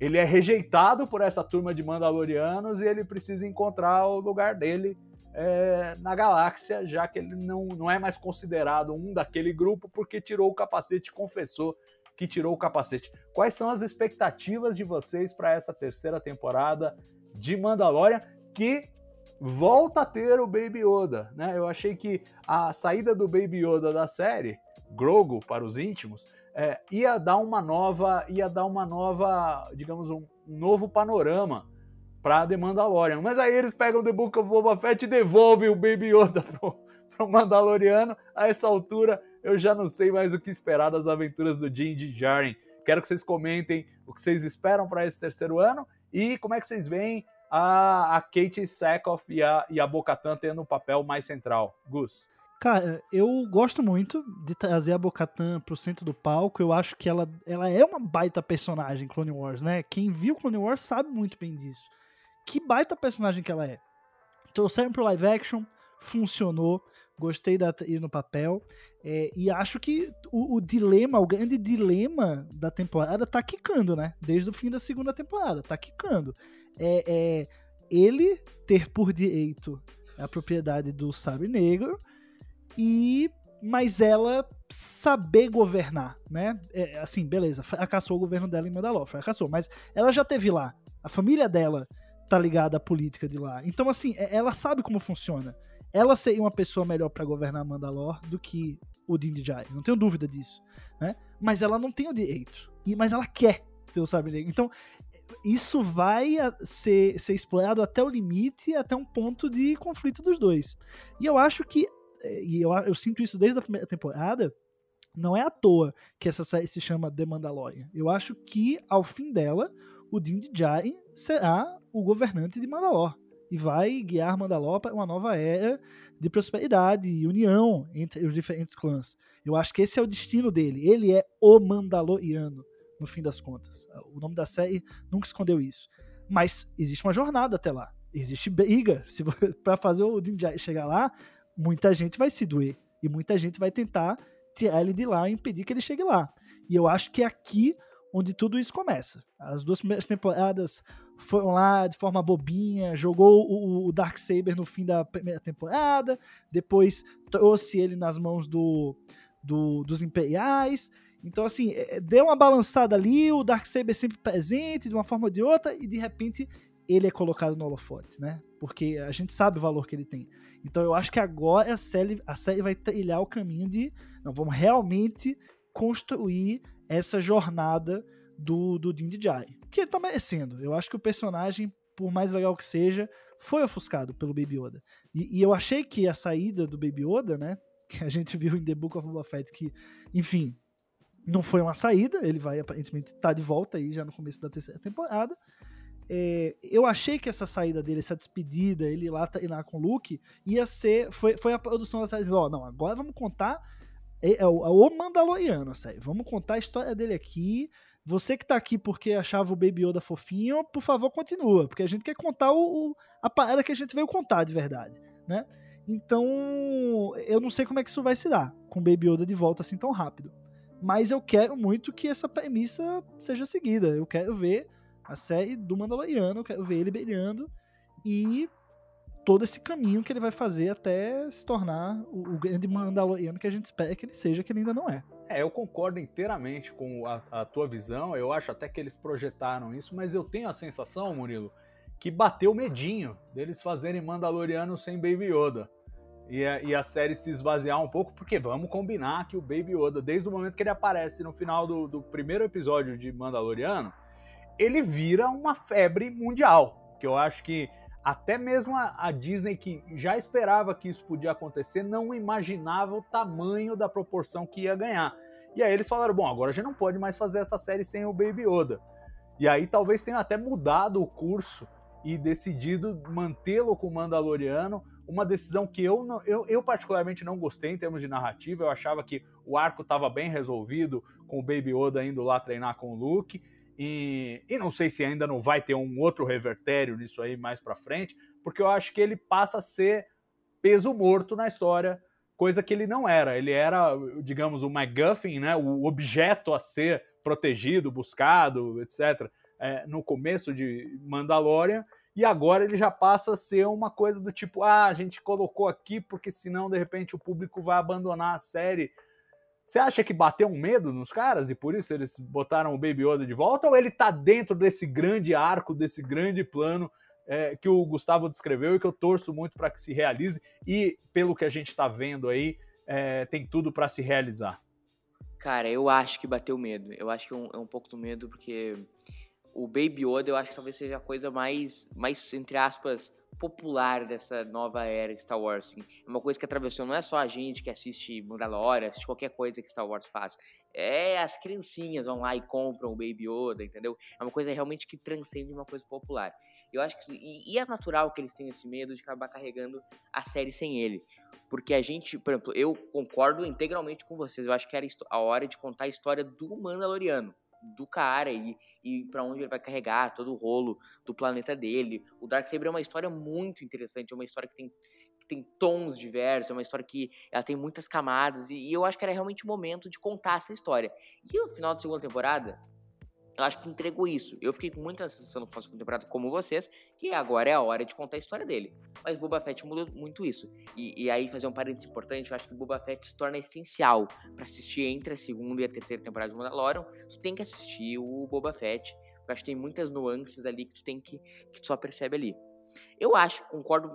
ele é rejeitado por essa turma de Mandalorianos e ele precisa encontrar o lugar dele é, na galáxia, já que ele não, não é mais considerado um daquele grupo porque tirou o capacete, confessou que tirou o capacete. Quais são as expectativas de vocês para essa terceira temporada de Mandalorian, que volta a ter o Baby Yoda, né? Eu achei que a saída do Baby Yoda da série, Grogu para os íntimos, é, ia dar uma nova, ia dar uma nova, digamos, um novo panorama para The Mandalorian. Mas aí eles pegam The Book of Boba Fett e devolvem o Baby Yoda pro, pro Mandaloriano. A essa altura, eu já não sei mais o que esperar das aventuras do Din Djarin. Quero que vocês comentem o que vocês esperam para esse terceiro ano e como é que vocês veem a, a Kate Sackhoff e a, e a Bo-Katan tendo um papel mais central. Gus. Cara, eu gosto muito de trazer a Bocatan pro centro do palco. Eu acho que ela, ela é uma baita personagem Clone Wars, né? Quem viu Clone Wars sabe muito bem disso. Que baita personagem que ela é. Trouxeram pro live action, funcionou. Gostei da atriz no papel. É, e acho que o, o, dilema, o grande dilema da temporada tá quicando, né? Desde o fim da segunda temporada, tá quicando. É, é ele ter por direito a propriedade do Sabre Negro e mas ela saber governar, né? É, assim, beleza, fracassou o governo dela em Mandalor, fracassou, mas ela já teve lá, a família dela tá ligada à política de lá. Então, assim, é, ela sabe como funciona. Ela seria uma pessoa melhor para governar Mandalor do que o Din Djarin, não tenho dúvida disso, né? Mas ela não tem o direito, e mas ela quer ter o sabre negro. Então, isso vai ser, ser explorado até o limite, até um ponto de conflito dos dois. E eu acho que e eu, eu sinto isso desde a primeira temporada, não é à toa que essa série se chama The Mandalorian. Eu acho que, ao fim dela, o Din Djarin será o governante de Mandalor e vai guiar Mandalor para uma nova era de prosperidade e união entre os diferentes clãs. Eu acho que esse é o destino dele. Ele é o Mandaloriano, no fim das contas. O nome da série nunca escondeu isso. Mas existe uma jornada até lá. Existe briga. para fazer o Din Djarin chegar lá, muita gente vai se doer. E muita gente vai tentar tirar ele de lá e impedir que ele chegue lá. E eu acho que é aqui onde tudo isso começa. As duas primeiras temporadas foram lá de forma bobinha, jogou o, o Dark Saber no fim da primeira temporada, depois trouxe ele nas mãos do, do dos Imperiais. Então, assim, é, deu uma balançada ali, o Dark Saber sempre presente, de uma forma ou de outra, e de repente ele é colocado no holofote, né? Porque a gente sabe o valor que ele tem. Então eu acho que agora a série, a série vai trilhar o caminho de. Não, vamos realmente construir essa jornada do, do Din Djarin. Que ele tá merecendo. Eu acho que o personagem, por mais legal que seja, foi ofuscado pelo Baby Yoda. E, e, eu achei que a saída do Baby Yoda, né? Que a gente viu em The Book of Boba Fett, que, enfim, não foi uma saída. Ele vai aparentemente estar tá de volta aí já no começo da terceira temporada. É, eu achei que essa saída dele, essa despedida, ele lá treinar com o Luke, ia ser. Foi, foi a produção da série. Ó, não, agora vamos contar. É, é, o, é o Mandaloriano, sério. Vamos contar a história dele aqui. Você que tá aqui porque achava o Baby Yoda fofinho, por favor, continua. Porque a gente quer contar o, o, a parada que a gente veio contar de verdade, né? Então, eu não sei como é que isso vai se dar com o Baby Yoda de volta assim tão rápido. Mas eu quero muito que essa premissa seja seguida. Eu quero ver a série do Mandaloriano, eu quero ver ele brilhando e todo esse caminho que ele vai fazer até se tornar o, o grande Mandaloriano que a gente espera que ele seja, que ele ainda não é. É, eu concordo inteiramente com a, a, tua visão. Eu acho até que eles projetaram isso, mas eu tenho a sensação, Murilo, que bateu medinho deles fazerem Mandaloriano sem Baby Yoda. E a, e a, série se esvaziar um pouco, porque vamos combinar que o Baby Yoda, desde o momento que ele aparece no final do, do primeiro episódio de Mandaloriano, ele vira uma febre mundial. Que eu acho que até mesmo a, a, Disney, que já esperava que isso podia acontecer, não imaginava o tamanho da proporção que ia ganhar. E aí eles falaram: bom, agora a gente não pode mais fazer essa série sem o Baby Yoda. E aí talvez tenha até mudado o curso e decidido mantê-lo com o Mandaloriano. Uma decisão que eu, não, eu, eu particularmente não gostei em termos de narrativa. Eu achava que o arco estava bem resolvido com o Baby Yoda indo lá treinar com o Luke. E, e não sei se ainda não vai ter um outro revertério nisso aí mais para frente, porque eu acho que ele passa a ser peso morto na história, coisa que ele não era. Ele era, digamos, o MacGuffin, né, o objeto a ser protegido, buscado, etc., é, no começo de Mandalorian, e agora ele já passa a ser uma coisa do tipo: ah, a gente colocou aqui porque senão de repente o público vai abandonar a série você acha que bateu um medo nos caras e por isso eles botaram o Baby Yoda de volta? Ou ele tá dentro desse grande arco, desse grande plano é, que o Gustavo descreveu e que eu torço muito para que se realize e, pelo que a gente está vendo aí, é, tem tudo para se realizar? Cara, eu acho que bateu medo. Eu acho que é um, é um pouco do medo porque o Baby Yoda eu acho que talvez seja a coisa mais, mais entre aspas, popular dessa nova era Star Wars. Assim. É uma coisa que atravessou não é só a gente que assiste Mandalorian, assiste qualquer coisa que Star Wars faz. É as criancinhas vão lá e compram o Baby Yoda, entendeu? É uma coisa realmente que transcende uma coisa popular. Eu acho que e, e é natural que eles tenham esse medo de acabar carregando a série sem ele. Porque a gente, por exemplo, eu concordo integralmente com vocês. Eu acho que era a hora de contar a história do Mandaloriano do cara e, e para onde ele vai carregar todo o rolo do planeta dele. O Dark Saber é uma história muito interessante, é uma história que tem, que tem tons diversos, é uma história que ela tem muitas camadas e, e eu acho que era realmente o momento de contar essa história. E no final da segunda temporada, eu acho que entregou isso. Eu fiquei com muita sensação no final temporada, como vocês, que agora é a hora de contar a história dele. Mas Boba Fett mudou muito isso. E, e aí, fazer um parênteses importante, eu acho que Boba Fett se torna essencial para assistir entre a segunda e a terceira temporada de Mandalorian. Tu tem que assistir o Boba Fett. Eu acho que tem muitas nuances ali que tu tem que. que tu só percebe ali. Eu acho, concordo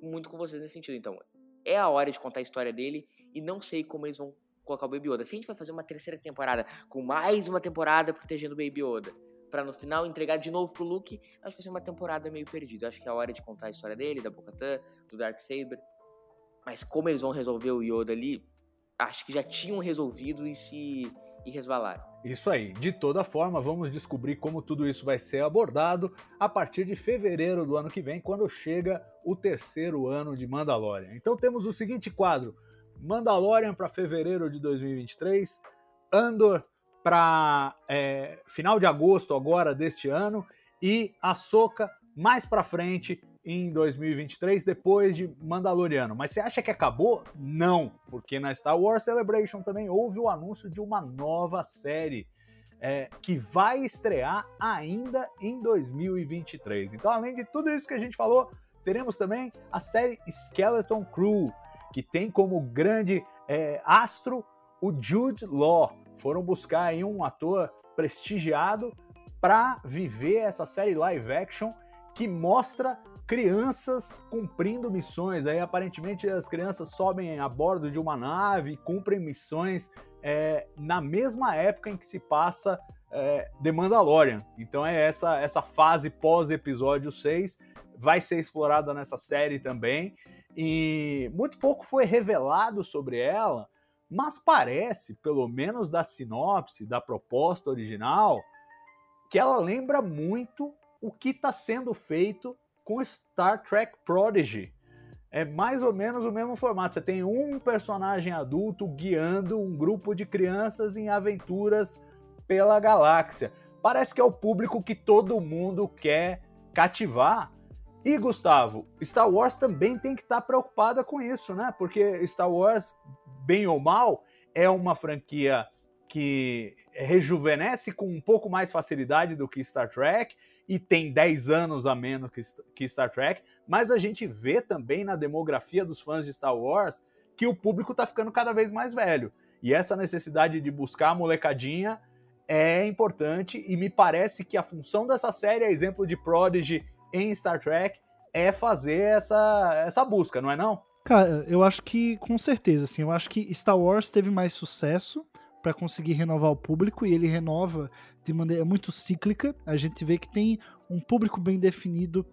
muito com vocês nesse sentido. Então, é a hora de contar a história dele e não sei como eles vão colocar o Baby Yoda. Se a gente vai fazer uma terceira temporada com mais uma temporada protegendo o Baby Yoda, para no final entregar de novo pro Luke, acho que vai ser uma temporada meio perdida. Acho que é a hora de contar a história dele, da Bo-Katan, do Darksaber. Mas como eles vão resolver o Yoda ali, acho que já tinham resolvido e se e resvalar. Isso aí. De toda forma, vamos descobrir como tudo isso vai ser abordado a partir de fevereiro do ano que vem, quando chega o terceiro ano de Mandalorian. Então temos o seguinte quadro: Mandalorian para fevereiro de 2023, Andor para é, final de agosto agora deste ano e Ahsoka mais para frente em 2023 depois de Mandaloriano. Mas você acha que acabou? Não, porque na Star Wars Celebration também houve o anúncio de uma nova série é, que vai estrear ainda em 2023. Então, além de tudo isso que a gente falou, teremos também a série Skeleton Crew que tem como grande é, astro o Jude Law. Foram buscar aí um ator prestigiado para viver essa série live action que mostra crianças cumprindo missões. Aí aparentemente as crianças sobem a bordo de uma nave, cumprem missões é, na mesma época em que se passa é, The Mandalorian. Então é essa, essa fase pós-episódio 6 vai ser explorada nessa série também. E muito pouco foi revelado sobre ela, mas parece, pelo menos da sinopse, da proposta original, que ela lembra muito o que está sendo feito com Star Trek Prodigy. É mais ou menos o mesmo formato. Você tem um personagem adulto guiando um grupo de crianças em aventuras pela galáxia. Parece que é o público que todo mundo quer cativar. E Gustavo, Star Wars também tem que estar tá preocupada com isso, né? Porque Star Wars, bem ou mal, é uma franquia que rejuvenesce com um pouco mais facilidade do que Star Trek e tem 10 anos a menos que Star Trek, mas a gente vê também na demografia dos fãs de Star Wars que o público está ficando cada vez mais velho. E essa necessidade de buscar a molecadinha é importante e me parece que a função dessa série, a exemplo de Prodigy em Star Trek, é fazer essa, essa busca, não é não? Cara, eu acho que com certeza, assim, eu acho que Star Wars teve mais sucesso para conseguir renovar o público e ele renova de maneira muito cíclica. A gente vê que tem um público bem definido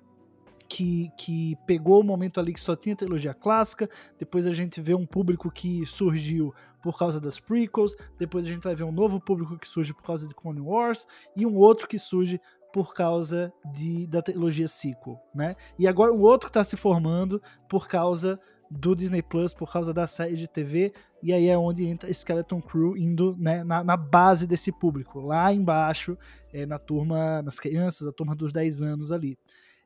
que, que pegou o momento ali que só tinha trilogia clássica, depois a gente vê um público que surgiu por causa das prequels, depois a gente vai ver um novo público que surge por causa de Clone Wars e um outro que surge por causa de, da trilogia sequel, né? E agora um outro está se formando por causa do Disney Plus por causa da série de TV, e aí é onde entra Skeleton Crew indo né, na, na, base desse público, lá embaixo, é, na turma, nas crianças, a turma dos 10 anos ali.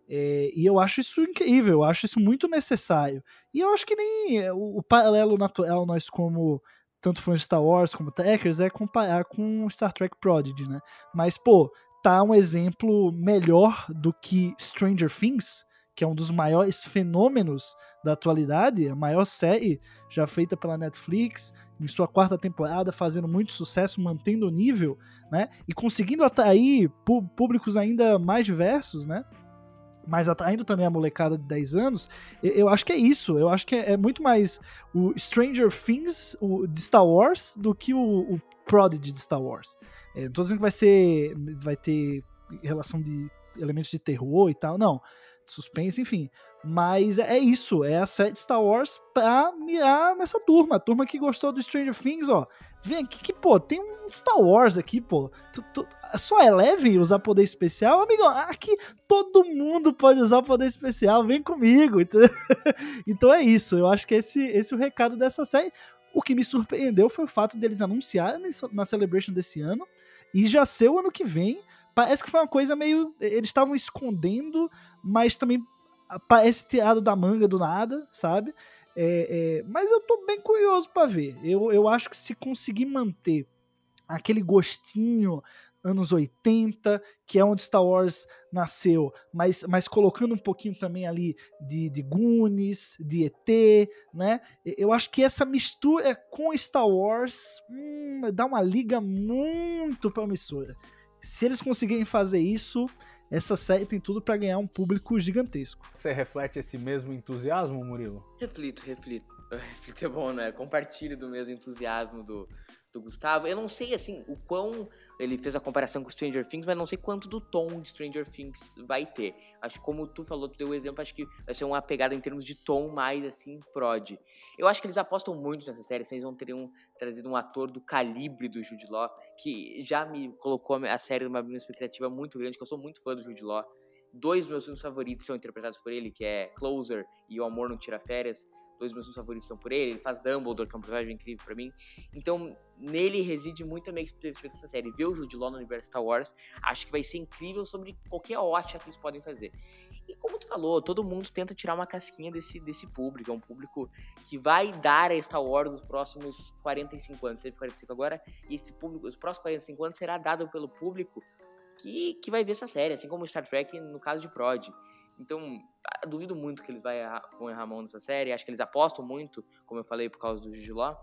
É, e eu acho isso incrível, eu acho isso muito necessário. E eu acho que nem é, o, o paralelo natural, nós como tanto fãs de Star Wars como Trekkers, é comparar com Star Trek Prodigy, né? Mas, pô, tá um exemplo melhor do que Stranger Things, que é um dos maiores fenômenos da atualidade, a maior série já feita pela Netflix, em sua quarta temporada, fazendo muito sucesso, mantendo o nível, né? E conseguindo atrair públicos ainda mais diversos, né? Mas atraindo também a molecada de 10 anos, eu acho que é isso. Eu acho que é, muito mais o Stranger Things de Star Wars do que o, o Prodigy de Star Wars. É, não tô dizendo que vai ser. vai ter relação de elementos de terror e tal, não. Suspense, enfim. Mas é isso, é a série Star Wars pra mirar nessa turma. A turma que gostou do Stranger Things, ó. Vem aqui que, pô, tem um Star Wars aqui, pô. Tu, tu, só é leve usar poder especial? Amigo, aqui todo mundo pode usar poder especial, vem comigo. Então, é isso, eu acho que esse, esse é o recado dessa série. O que me surpreendeu foi o fato deles anunciarem na Celebration desse ano e já ser o ano que vem. Parece que foi uma coisa meio. Eles estavam escondendo, mas também parece tirado da manga do nada, sabe? É, é, mas eu tô bem curioso para ver. Eu, eu acho que se conseguir manter aquele gostinho anos 80, que é onde Star Wars nasceu, mas, mas colocando um pouquinho também ali de, de Goonies, de ET, né? Eu acho que essa mistura com Star Wars hum, dá uma liga muito promissora. Se eles conseguirem fazer isso, essa série tem tudo para ganhar um público gigantesco. Você reflete esse mesmo entusiasmo, Murilo? Reflito, reflito. Reflito é bom, né? Compartilho do mesmo entusiasmo do, do Gustavo. Eu não sei, assim, o quão ele fez a comparação com Stranger Things, mas não sei quanto do tom de Stranger Things vai ter. Acho que como tu falou, tu deu o exemplo, acho que vai ser uma pegada em termos de tom mais, assim, prod. Eu acho que eles apostam muito nessa série, assim, eles vão ter um, trazido um ator do calibre do Jude Law, que já me colocou a série numa expectativa muito grande, que eu sou muito fã do Jude Law. Dois meus filmes favoritos são interpretados por ele, que é Closer e O Amor Não Tira Férias dois meus favoritos são por ele, ele faz Dumbledore, que é um personagem incrível para mim. Então, nele reside muito a minha expectativa dessa série. Ver o Jude Law no universo Star Wars, acho que vai ser incrível sobre qualquer ótica que eles podem fazer. E como tu falou, todo mundo tenta tirar uma casquinha desse, desse público. É um público que vai dar a Star Wars os próximos 45 anos. Teve 45 agora, e esse público, os próximos 45 anos será dado pelo público que, que vai ver essa série, assim como Star Trek no caso de Prod. Então, duvido muito que eles errar, vão errar a mão nessa série. Acho que eles apostam muito, como eu falei, por causa do Law.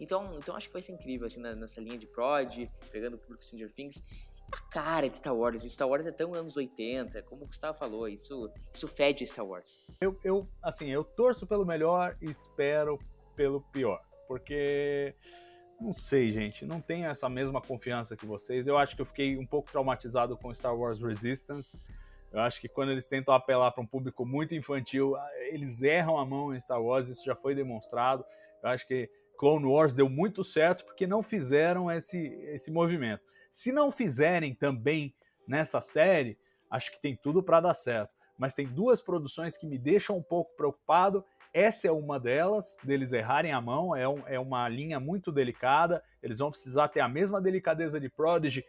Então, então acho que vai ser incrível, assim, nessa linha de prod, pegando o público Stranger Things. A cara de Star Wars. Star Wars é tão anos 80, como o Gustavo falou, isso, isso fede Star Wars. Eu, eu, assim, eu torço pelo melhor e espero pelo pior. Porque, não sei, gente, não tenho essa mesma confiança que vocês. Eu acho que eu fiquei um pouco traumatizado com Star Wars Resistance. Eu acho que quando eles tentam apelar para um público muito infantil, eles erram a mão em Star Wars, isso já foi demonstrado. Eu acho que Clone Wars deu muito certo porque não fizeram esse, esse movimento. Se não fizerem também nessa série, acho que tem tudo para dar certo. Mas tem duas produções que me deixam um pouco preocupado. Essa é uma delas, deles errarem a mão, é, um, é uma linha muito delicada. Eles vão precisar ter a mesma delicadeza de Prodigy,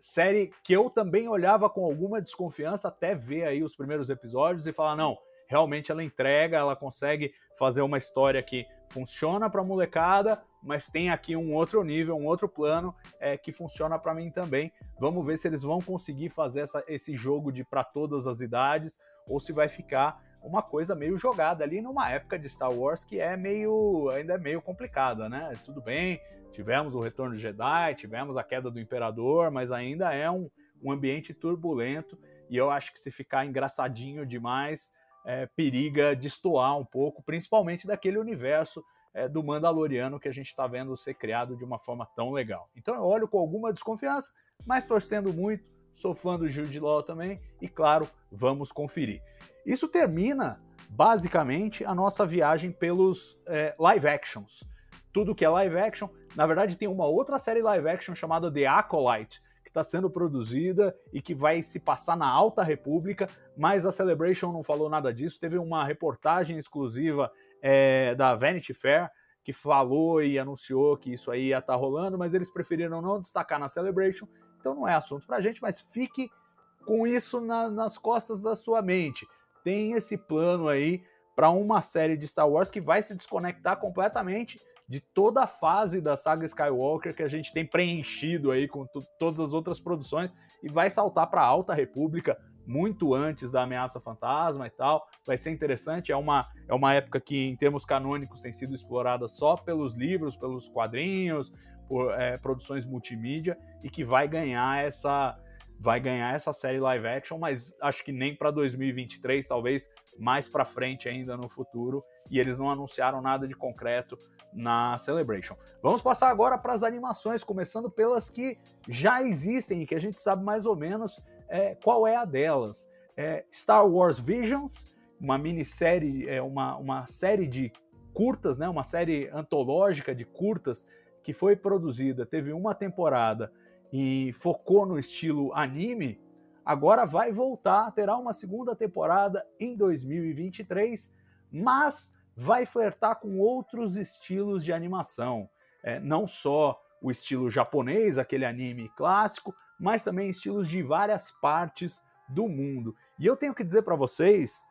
série que eu também olhava com alguma desconfiança até ver aí os primeiros episódios e falar: não, realmente ela entrega, ela consegue fazer uma história que funciona para molecada, mas tem aqui um outro nível, um outro plano é, que funciona para mim também. Vamos ver se eles vão conseguir fazer essa, esse jogo de para todas as idades ou se vai ficar uma coisa meio jogada ali numa época de Star Wars que é meio ainda é meio complicada, né? Tudo bem, tivemos o retorno de Jedi, tivemos a queda do Imperador, mas ainda é um, um ambiente turbulento e eu acho que se ficar engraçadinho demais é, periga destoar um pouco, principalmente daquele universo é, do Mandaloriano que a gente está vendo ser criado de uma forma tão legal. Então eu olho com alguma desconfiança, mas torcendo muito, sou fã do Jude Law também, e claro, vamos conferir. Isso termina basicamente a nossa viagem pelos é, live actions. Tudo que é live action, na verdade tem uma outra série live action chamada The Acolyte, está sendo produzida e que vai se passar na Alta República, mas a Celebration não falou nada disso. Teve uma reportagem exclusiva é, da Vanity Fair que falou e anunciou que isso aí ia estar tá rolando, mas eles preferiram não destacar na Celebration, então não é assunto para a gente, mas fique com isso na, nas costas da sua mente. Tem esse plano aí para uma série de Star Wars que vai se desconectar completamente de toda a fase da saga Skywalker que a gente tem preenchido aí com todas as outras produções e vai saltar para a Alta República muito antes da Ameaça Fantasma e tal. Vai ser interessante, é uma, é uma época que em termos canônicos tem sido explorada só pelos livros, pelos quadrinhos, por é, produções multimídia e que vai ganhar essa vai ganhar essa série live action, mas acho que nem para 2023, talvez mais para frente ainda no futuro. E eles não anunciaram nada de concreto na Celebration. Vamos passar agora para as animações, começando pelas que já existem e que a gente sabe mais ou menos é, qual é a delas. É Star Wars Visions, uma minissérie, é uma, uma série de curtas, né, uma série antológica de curtas que foi produzida, teve uma temporada e focou no estilo anime, agora vai voltar, terá uma segunda temporada em 2023, mas vai flertar com outros estilos de animação. É, não só o estilo japonês, aquele anime clássico, mas também estilos de várias partes do mundo. E eu tenho que dizer para vocês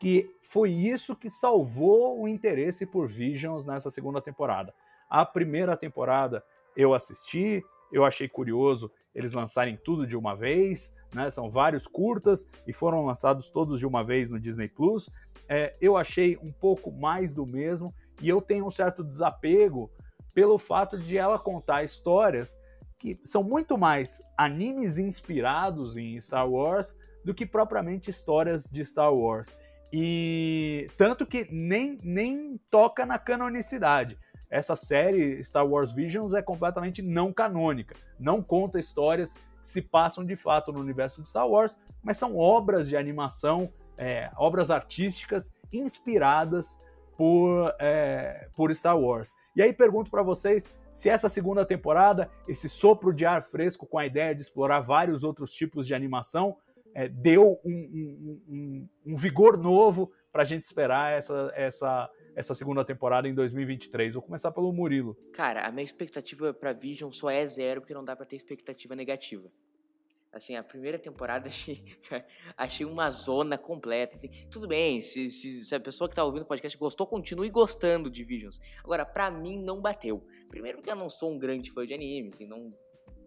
que foi isso que salvou o interesse por Visions nessa segunda temporada. A primeira temporada eu assisti, eu achei curioso eles lançarem tudo de uma vez, né? São vários curtas e foram lançados todos de uma vez no Disney Plus é, eu achei um pouco mais do mesmo e eu tenho um certo desapego pelo fato de ela contar histórias que são muito mais animes inspirados em Star Wars do que propriamente histórias de Star Wars. E tanto que nem, nem toca na canonicidade. Essa série Star Wars Visions é completamente não canônica, não conta histórias que se passam de fato no universo de Star Wars, mas são obras de animação é, obras artísticas inspiradas por, é, por Star Wars. E aí pergunto para vocês se essa segunda temporada, esse sopro de ar fresco com a ideia de explorar vários outros tipos de animação, é, deu um, um, um, um, vigor novo para a gente esperar essa, essa, essa segunda temporada em 2023. Vou começar pelo Murilo. Cara, a minha expectativa para Vision só é zero, porque não dá para ter expectativa negativa. Assim, a primeira temporada achei, achei uma zona completa. Assim. Tudo bem, se, se, se, a pessoa que tá ouvindo o podcast gostou, continue gostando de Visions. Agora, para mim, não bateu. Primeiro porque eu não sou um grande fã de anime, assim, não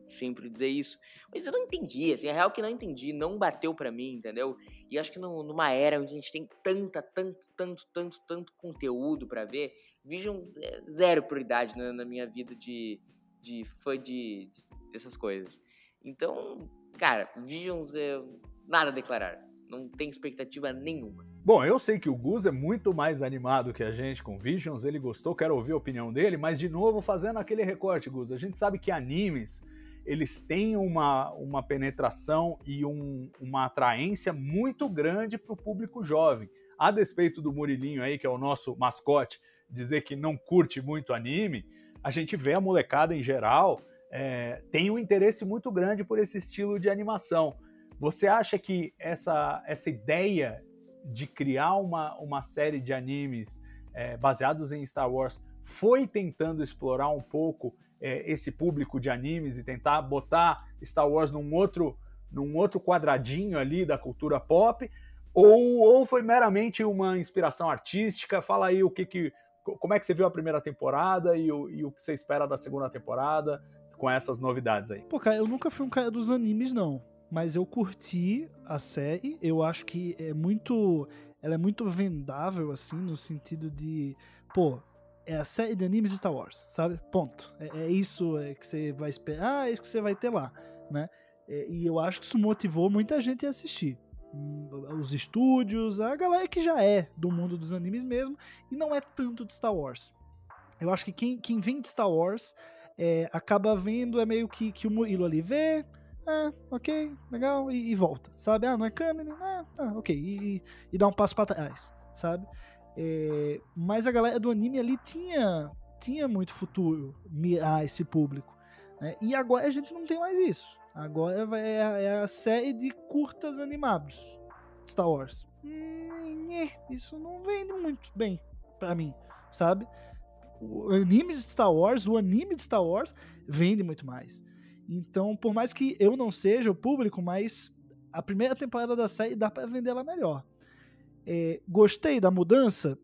sempre dizer isso. Mas eu não entendi, assim, a real que não entendi, não bateu para mim, entendeu? E acho que no, numa era onde a gente tem tanta, tanto, tanto, tanto, tanto conteúdo para ver, Vision é zero prioridade na, na minha vida de, de fã de, de, dessas coisas. Então, cara, Visions é nada a declarar. Não tem expectativa nenhuma. Bom, eu sei que o Gus é muito mais animado que a gente com Visions, ele gostou, quero ouvir a opinião dele, mas de novo fazendo aquele recorte, Gus, a gente sabe que animes, eles têm uma, uma penetração e um, uma atraência muito grande para o público jovem. A despeito do Murilinho aí, que é o nosso mascote, dizer que não curte muito anime, a gente vê a molecada em geral é, tem um interesse muito grande por esse estilo de animação. Você acha que essa, essa ideia de criar uma, uma série de animes é, baseados em Star Wars foi tentando explorar um pouco é, esse público de animes e tentar botar Star Wars num outro, num outro quadradinho ali da cultura pop? Ou, ou foi meramente uma inspiração artística? Fala aí o que, que como é que você viu a primeira temporada e o, e o que você espera da segunda temporada com essas novidades aí? Pô, cara, eu nunca fui um cara dos animes, não. Mas eu curti a série. Eu acho que é muito. Ela é muito vendável, assim, no sentido de. Pô, é a série de animes de Star Wars, sabe? Ponto. É, é isso é que você vai esperar, é isso que você vai ter lá, né? É, e eu acho que isso motivou muita gente a assistir os estúdios, a galera que já é do mundo dos animes mesmo, e não é tanto de Star Wars. Eu acho que quem, quem vem de Star Wars é, acaba vendo, é meio que, que o Murilo ali vê, ah, ok, legal, e, e, volta, sabe? Ah, não é canon, ah, ah ok, e, e, dá um passo para trás, sabe? É, mas a galera do anime ali tinha, tinha muito futuro mirar esse público, né? E agora a gente não tem mais isso. Agora é a, é a série de curtas animados Star Wars. Hum, isso não vende muito bem para mim, sabe? O anime de Star Wars, o anime de Star Wars vende muito mais. Então, por mais que eu não seja o público, mas a primeira temporada da série dá para vender ela melhor. É, gostei da mudança?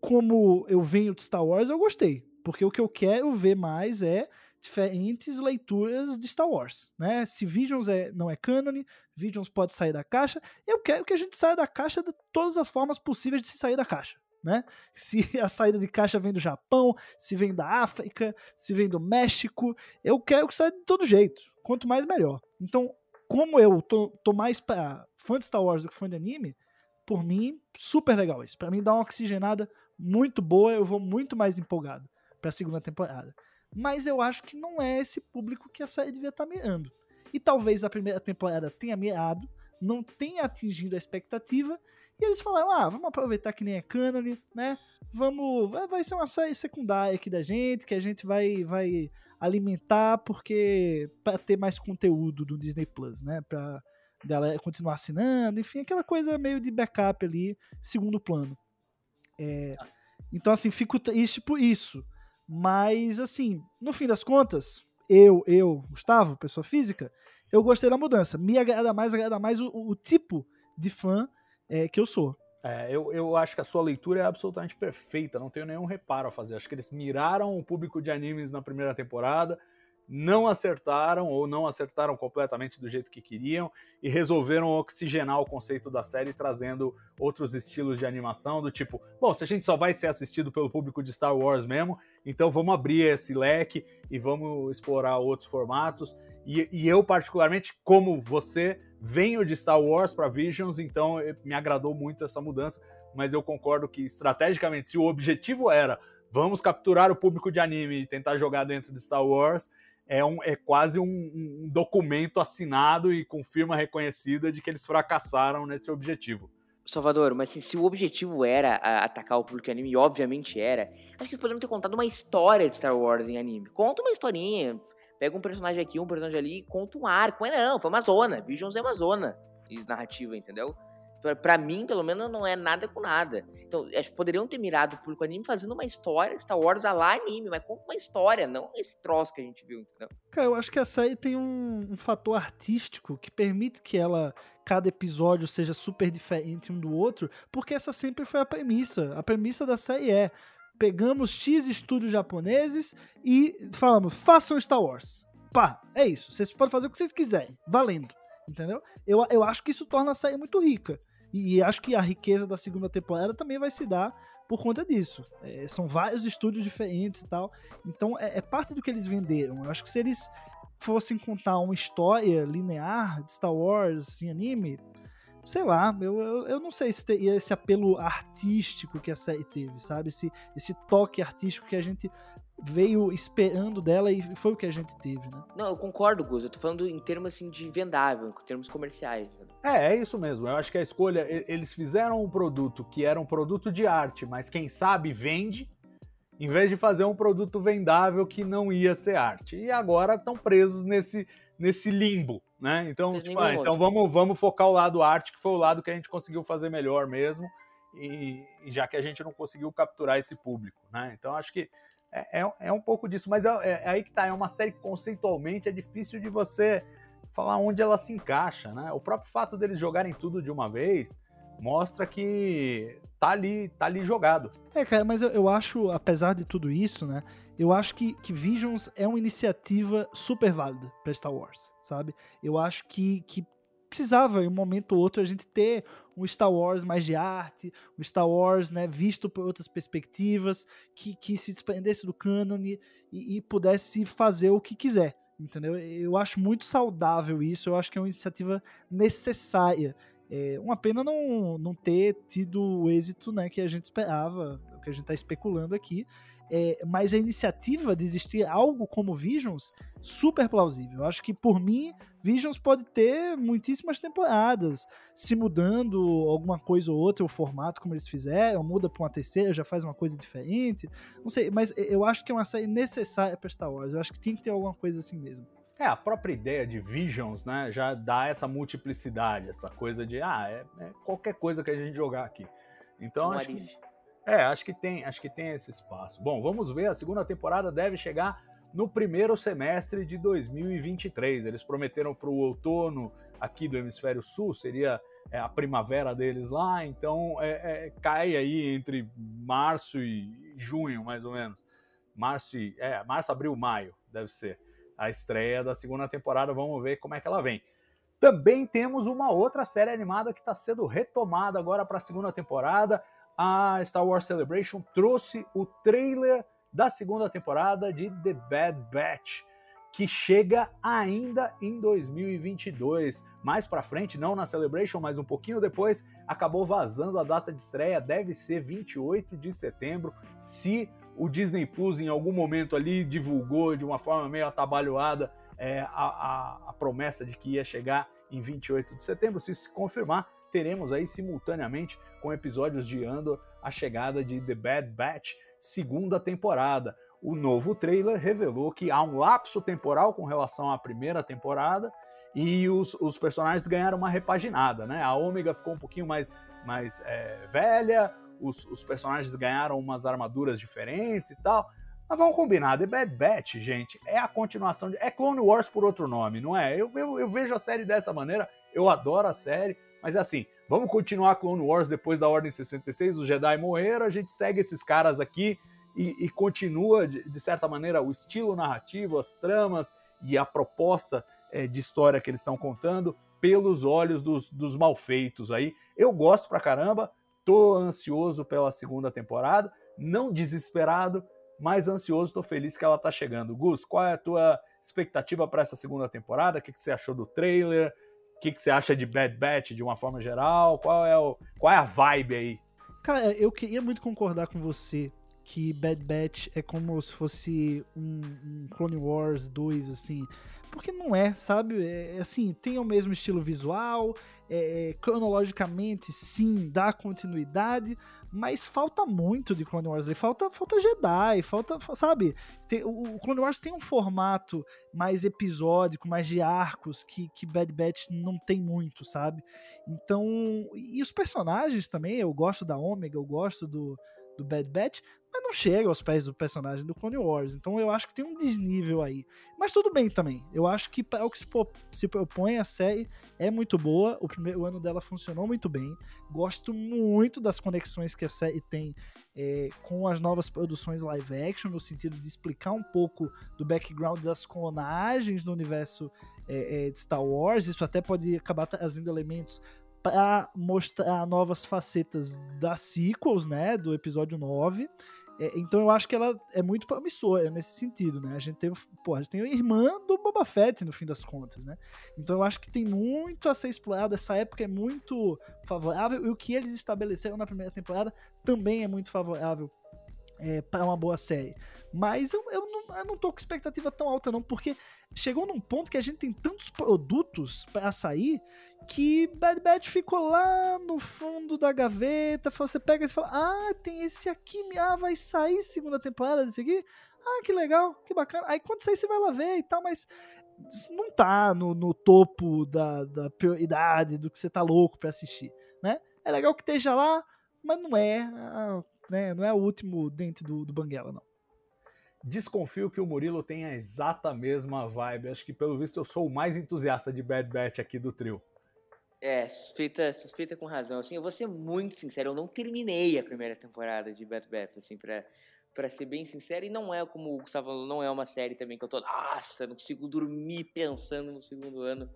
Como eu venho de Star Wars, eu gostei. Porque o que eu quero ver mais é diferentes leituras de Star Wars, né? Se Visions é, não é canon, Visions pode sair da caixa. Eu quero que a gente saia da caixa de todas as formas possíveis de se sair da caixa, né? Se a saída de caixa vem do Japão, se vem da África, se vem do México, eu quero que saia de todo jeito. Quanto mais melhor. Então, como eu tô, tô mais para fã de Star Wars do que fã de anime, por mim, super legal isso. Para mim dá uma oxigenada muito boa, eu vou muito mais empolgado para a segunda temporada mas eu acho que não é esse público que a série devia estar tá mirando. E talvez a primeira temporada tenha mirado, não tenha atingido a expectativa, e eles falaram: ah, vamos aproveitar que nem é canon, né? Vamos. Vai ser uma série secundária aqui da gente, que a gente vai, vai alimentar, porque. para ter mais conteúdo do Disney Plus, né? Pra galera continuar assinando, enfim, aquela coisa meio de backup ali, segundo plano. É, então, assim, fico triste por isso. Mas, assim, no fim das contas, eu, eu, Gustavo, pessoa física, eu gostei da mudança. Me agrada mais, agrada mais o, o tipo de fã é, que eu sou. É, eu, eu acho que a sua leitura é absolutamente perfeita, não tenho nenhum reparo a fazer. Acho que eles miraram o público de animes na primeira temporada, não acertaram ou não acertaram completamente do jeito que queriam e resolveram oxigenar o conceito da série trazendo outros estilos de animação do tipo, bom, se a gente só vai ser assistido pelo público de Star Wars mesmo, então vamos abrir esse leque e vamos explorar outros formatos. E, e eu particularmente, como você, venho de Star Wars para Visions, então me agradou muito essa mudança, mas eu concordo que estrategicamente, se o objetivo era vamos capturar o público de anime e tentar jogar dentro de Star Wars, é, um, é quase um, um documento assinado e com firma reconhecida de que eles fracassaram nesse objetivo. Salvador, mas assim, se o objetivo era atacar o público anime, obviamente era, acho que eles poderiam ter contado uma história de Star Wars em anime. Conta uma historinha, pega um personagem aqui, um personagem ali e conta um arco. Mas não, foi uma zona, Visions é uma zona de narrativa, entendeu? para mim, pelo menos, não é nada com nada. Então, acho que poderiam ter mirado o público anime fazendo uma história, Star Wars a lá anime, mas conta uma história, não esse troço que a gente viu, entendeu? Cara, eu acho que a série tem um, um fator artístico que permite que ela, cada episódio seja super diferente um do outro, porque essa sempre foi a premissa. A premissa da série é, pegamos X estúdios japoneses e falamos, façam Star Wars. Pá, é isso. Vocês podem fazer o que vocês quiserem, valendo. Entendeu? Eu, eu acho que isso torna a série muito rica. E, acho que a riqueza da segunda temporada também vai se dar por conta disso. É, são vários estúdios diferentes e tal. Então é, é, parte do que eles venderam. Eu acho que se eles fossem contar uma história linear de Star Wars em anime, sei lá, eu, eu, eu, não sei se teria esse apelo artístico que a série teve, sabe? Esse, esse toque artístico que a gente veio esperando dela e foi o que a gente teve, né? Não, eu concordo, Gus. Eu tô falando em termos assim de vendável, em termos comerciais. Né? É, é isso mesmo. Eu acho que a escolha, eles fizeram um produto que era um produto de arte, mas quem sabe vende, em vez de fazer um produto vendável que não ia ser arte. E agora estão presos nesse, nesse limbo, né? Então, tipo, ah, então vamos, vamos focar o lado arte, que foi o lado que a gente conseguiu fazer melhor mesmo. E, e já que a gente não conseguiu capturar esse público, né? Então acho que é, é, é um pouco disso, mas é, é, é, aí que tá. É uma série que conceitualmente é difícil de você falar onde ela se encaixa, né? O próprio fato deles jogarem tudo de uma vez mostra que tá ali, tá ali jogado. É, cara, mas eu, eu acho, apesar de tudo isso, né? Eu acho que, que Visions é uma iniciativa super válida para Star Wars, sabe? Eu acho que, que precisava, em um momento ou outro, a gente ter um Star Wars mais de arte, um Star Wars né, visto por outras perspectivas, que, que se desprendesse do cânone e, e pudesse fazer o que quiser, entendeu? Eu acho muito saudável isso, eu acho que é uma iniciativa necessária. É uma pena não, não ter tido o êxito né, que a gente esperava, o que a gente está especulando aqui, é, mas a iniciativa de existir algo como Visions, super plausível. Eu acho que, por mim, Visions pode ter muitíssimas temporadas, se mudando alguma coisa ou outra, o formato como eles fizeram, muda para uma terceira, já faz uma coisa diferente. Não sei, mas eu acho que é uma série necessária para Star Wars. Eu acho que tem que ter alguma coisa assim mesmo. É, a própria ideia de Visions, né, já dá essa multiplicidade, essa coisa de, ah, é, é qualquer coisa que a gente jogar aqui. Então, acho que é, acho que tem, acho que tem esse espaço. Bom, vamos ver, a segunda temporada deve chegar no primeiro semestre de 2023. Eles prometeram para o outono aqui do hemisfério sul, seria é, a primavera deles lá, então é, é, cai aí entre março e junho, mais ou menos. Março, e, é, março, abril, maio, deve ser a estreia da segunda temporada. Vamos ver como é que ela vem. Também temos uma outra série animada que está sendo retomada agora para a segunda temporada a Star Wars Celebration trouxe o trailer da segunda temporada de The Bad Batch, que chega ainda em 2022. Mais para frente, não na Celebration, mas um pouquinho depois, acabou vazando a data de estreia, deve ser 28 de setembro, se o Disney Plus em algum momento ali divulgou de uma forma meio atabalhoada é, a, a, a promessa de que ia chegar em 28 de setembro. Se se confirmar, teremos aí simultaneamente com episódios de Andor a chegada de The Bad Batch, segunda temporada. O novo trailer revelou que há um lapso temporal com relação à primeira temporada e os, os personagens ganharam uma repaginada, né? A Ômega ficou um pouquinho mais, mais é, velha, os, os personagens ganharam umas armaduras diferentes e tal. Mas vamos combinar, The Bad Batch, gente, é a continuação de. É Clone Wars por outro nome, não é? Eu, eu, eu vejo a série dessa maneira, eu adoro a série, mas é assim, vamos continuar Clone Wars depois da Ordem 66, os Jedi morreram, a gente segue esses caras aqui e, e continua, de, de, certa maneira, o estilo narrativo, as tramas e a proposta é, de história que eles estão contando pelos olhos dos, dos malfeitos aí. Eu gosto pra caramba, tô ansioso pela segunda temporada, não desesperado, mas ansioso, tô feliz que ela tá chegando. Gus, qual é a tua expectativa para essa segunda temporada? O que, que você achou do trailer? Que, que você acha de Bad Batch de uma forma geral? Qual é, o, qual é a vibe aí? Cara, eu queria muito concordar com você que Bad Batch é como se fosse um, um Clone Wars 2, assim. Porque não é, sabe? É, é, assim, tem o mesmo estilo visual, é, é, cronologicamente, sim, dá continuidade, mas falta muito de Clone Wars. Falta, falta Jedi, falta, sabe? Tem, o, Clone Wars tem um formato mais episódico, mais de arcos, que, que Bad Batch não tem muito, sabe? Então, e os personagens também, eu gosto da Omega, eu gosto do, do Bad Batch, mas não chega aos pés do personagem do Clone Wars. Então eu acho que tem um desnível aí. Mas tudo bem também. Eu acho que para o que se, se propõe a série é muito boa. O primeiro ano dela funcionou muito bem. Gosto muito das conexões que a série tem é, com as novas produções live action, no sentido de explicar um pouco do background das clonagens no universo é, é, de Star Wars. Isso até pode acabar trazendo elementos para mostrar novas facetas das sequels, né, do episódio 9. É, então eu acho que ela é muito promissora nesse sentido, né? A gente teve, pô, a gente tem a irmã do Boba Fett no fim das contas, né? Então eu acho que tem muito a ser explorado, essa época é muito favorável e o que eles estabeleceram na primeira temporada também é muito favorável é, para uma boa série. Mas eu, eu, não, eu não tô com expectativa tão alta, não, porque chegou num ponto que a gente tem tantos produtos para sair que Bad Batch ficou lá no fundo da gaveta. Você pega e fala: Ah, tem esse aqui, ah, vai sair segunda temporada desse aqui? Ah, que legal, que bacana. Aí quando sair você vai lá ver e tal, mas não tá no, no topo da, da prioridade do que você tá louco para assistir, né? É legal que esteja lá, mas não é, né, não é o último dente do, do Banguela, não. Desconfio que o Murilo tenha a exata mesma vibe. Acho que, pelo visto, eu sou o mais entusiasta de Bad Batch aqui do trio. É, suspeita, suspeita com razão. Assim, eu vou ser muito sincero, eu não terminei a primeira temporada de Bad Batch, assim, pra, pra ser bem sincero. E não é, como o Gustavo falou, não é uma série também que eu tô, nossa, não consigo dormir pensando no segundo ano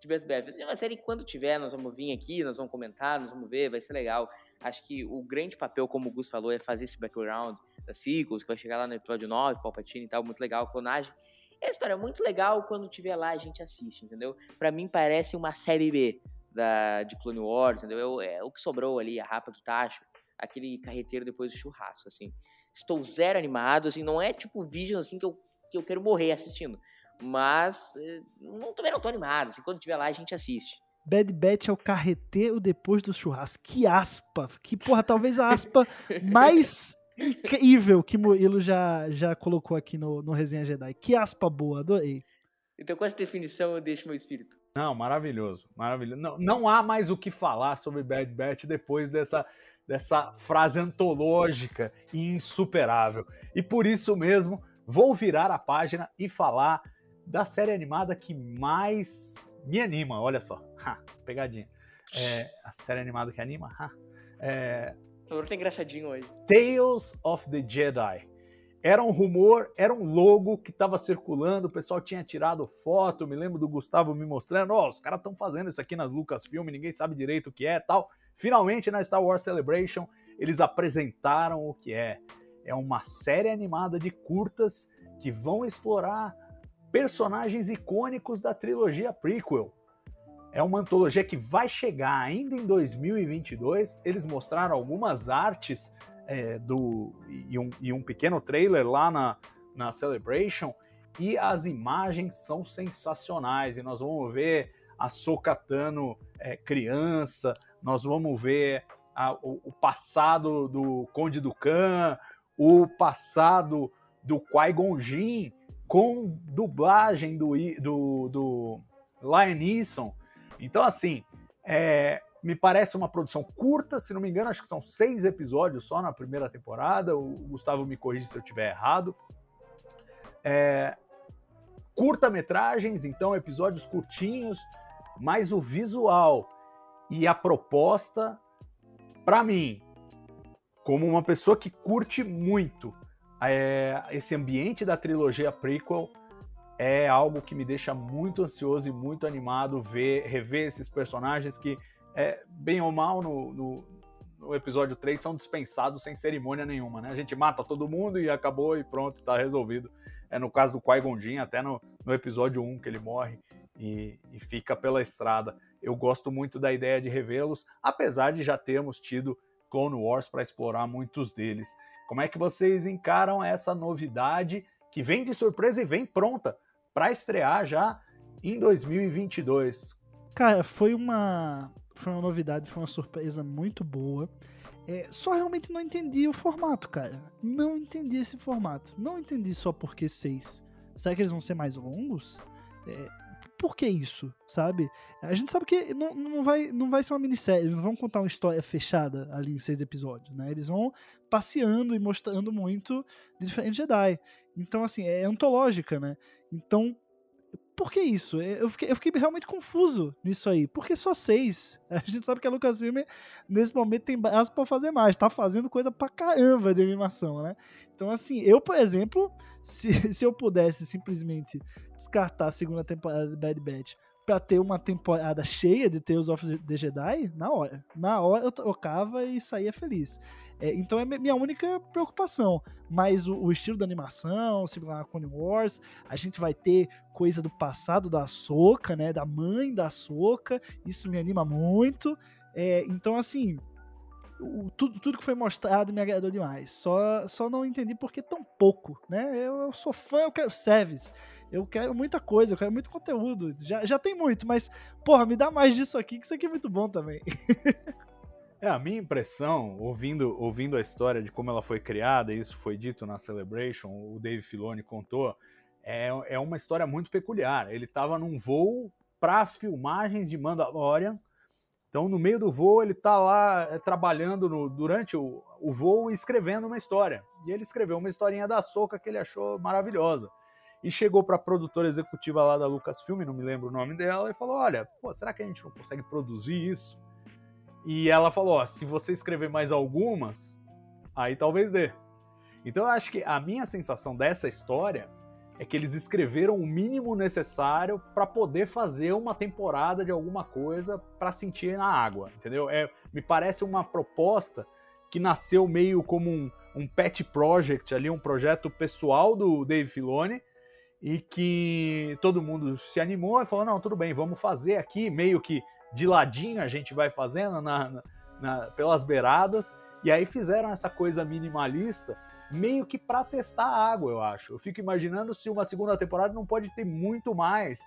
de Bad Batch. Assim, é uma série que quando tiver, nós vamos vir aqui, nós vamos comentar, nós vamos ver, vai ser legal. Acho que o grande papel, como o Gus falou, é fazer esse background das sequels, que vai chegar lá no episódio 9, Palpatine e tal, muito legal, clonagem. É história muito legal, quando tiver lá a gente assiste, entendeu? Para mim parece uma série B da, de Clone Wars, entendeu? É o que sobrou ali, a rapa do tacho, aquele carreteiro depois do churrasco, assim. Estou zero animado, assim, não é tipo Vision, assim, que eu, que eu quero morrer assistindo. Mas eh, não, também não tô animado, assim, quando tiver lá a gente assiste. Bad Batch é o carreteiro depois do churrasco. Que aspa! Que porra, talvez a aspa mais incrível que Murilo já, já colocou aqui no, no Resenha Jedi. Que aspa boa, adorei. Então, com essa definição, eu deixo meu espírito. Não, maravilhoso, maravilhoso. Não, não há mais o que falar sobre Bad Batch depois dessa, dessa frase antológica e insuperável. E por isso mesmo, vou virar a página e falar da série animada que mais me anima, olha só. Ha, pegadinha. É, a série animada que anima? Ha. É, o tá engraçadinho hoje. Tales of the Jedi. Era um rumor, era um logo que estava circulando, o pessoal tinha tirado foto, me lembro do Gustavo me mostrando, ó, oh, os caras estão fazendo isso aqui nas Lucasfilm, ninguém sabe direito o que é tal. Finalmente, na Star Wars Celebration, eles apresentaram o que é. É uma série animada de curtas que vão explorar personagens icônicos da trilogia prequel. É uma antologia que vai chegar ainda em 2022. Eles mostraram algumas artes é, do e um, e um, pequeno trailer lá na, na Celebration e as imagens são sensacionais. E nós vamos ver a Sokatano é, criança, nós vamos ver a, o, o, passado do Conde do Khan, o passado do Qui-Gon Jinn, com dublagem do, do, do Lion Neeson. Então, assim, é, me parece uma produção curta, se não me engano, acho que são seis episódios só na primeira temporada. O Gustavo me corrige se eu estiver errado. É, Curta-metragens, então, episódios curtinhos, mas o visual e a proposta, para mim, como uma pessoa que curte muito é, esse ambiente da trilogia prequel é algo que me deixa muito ansioso e muito animado ver, rever esses personagens que, é, bem ou mal, no, no, no, episódio 3 são dispensados sem cerimônia nenhuma, né? A gente mata todo mundo e acabou e pronto, tá resolvido. É no caso do Qui-Gon Jinn, até no, no episódio 1 que ele morre e, e fica pela estrada. Eu gosto muito da ideia de revê-los, apesar de já termos tido Clone Wars para explorar muitos deles. Como é que vocês encaram essa novidade que vem de surpresa e vem pronta para estrear já em 2022? Cara, foi uma foi uma novidade, foi uma surpresa muito boa. É, só realmente não entendi o formato, cara. Não entendi esse formato. Não entendi só porque seis. Será que eles vão ser mais longos? É, por que isso, sabe? A gente sabe que não, não, vai, não vai ser uma minissérie, eles não vão contar uma história fechada ali em seis episódios, né? Eles vão passeando e mostrando muito de diferentes Jedi. Então, assim, é antológica, né? Então, por que isso? É, eu fiquei, eu fiquei realmente confuso nisso aí. Por que só seis? A gente sabe que a Lucasfilm, nesse momento, tem braço pra fazer mais. Tá fazendo coisa pra caramba de animação, né? Então, assim, eu, por exemplo, se, se eu pudesse simplesmente descartar a segunda temporada de Bad Batch pra ter uma temporada cheia de Tales of the Jedi, na hora. Na hora eu tocava e saía feliz. É, então é minha única preocupação. Mas o, o, estilo da animação, similar a Clone Wars, a gente vai ter coisa do passado da Soca, né? Da mãe da Soca. Isso me anima muito. É, então, assim, o, tudo, tudo que foi mostrado me agradou demais. Só, só não entendi por que tão pouco, né? Eu, eu sou fã, eu quero service. Eu quero muita coisa, eu quero muito conteúdo. Já, já tem muito, mas, porra, me dá mais disso aqui, que isso aqui é muito bom também. É, a minha impressão, ouvindo, ouvindo a história de como ela foi criada, e isso foi dito na Celebration, o Dave Filoni contou, é, é uma história muito peculiar. Ele estava num voo para as filmagens de Mandalorian, então no meio do voo ele está lá é, trabalhando no, durante o, o voo escrevendo uma história. E ele escreveu uma historinha da Soca que ele achou maravilhosa. E chegou para a produtora executiva lá da Lucasfilm, não me lembro o nome dela, e falou: Olha, pô, será que a gente não consegue produzir isso? E ela falou: ó, se você escrever mais algumas, aí talvez dê. Então eu acho que a minha sensação dessa história é que eles escreveram o mínimo necessário para poder fazer uma temporada de alguma coisa para sentir na água, entendeu? É, me parece uma proposta que nasceu meio como um, um pet project ali, um projeto pessoal do Dave Filoni e que todo mundo se animou e falou: não, tudo bem, vamos fazer aqui, meio que de ladinho a gente vai fazendo na, na, na, pelas beiradas. E aí fizeram essa coisa minimalista meio que para testar a água, eu acho. Eu fico imaginando se uma segunda temporada não pode ter muito mais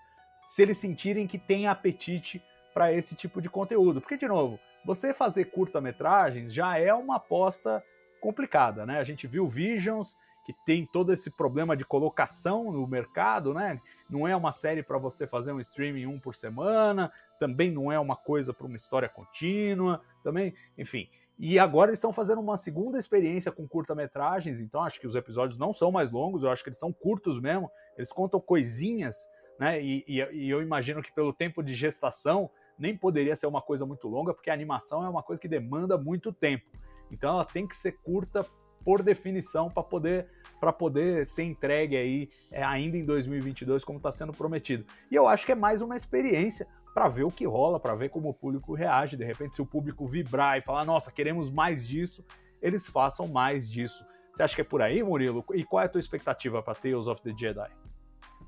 se eles sentirem que tem apetite para esse tipo de conteúdo. Porque, de novo, você fazer curta-metragens já é uma aposta complicada, né? A gente viu Visions, que tem todo esse problema de colocação no mercado, né? Não é uma série para você fazer um streaming um por semana, também não é uma coisa para uma história contínua, também, enfim. E agora eles estão fazendo uma segunda experiência com curta-metragens, então acho que os episódios não são mais longos, eu acho que eles são curtos mesmo, eles contam coisinhas, né? E, e, e eu imagino que pelo tempo de gestação nem poderia ser uma coisa muito longa, porque a animação é uma coisa que demanda muito tempo. Então ela tem que ser curta por definição para poder para poder ser entregue aí é, ainda em 2022 como está sendo prometido. E eu acho que é mais uma experiência para ver o que rola, para ver como o público reage. De repente, se o público vibrar e falar, nossa, queremos mais disso, eles façam mais disso. Você acha que é por aí, Murilo? E qual é a tua expectativa para Tales of the Jedi?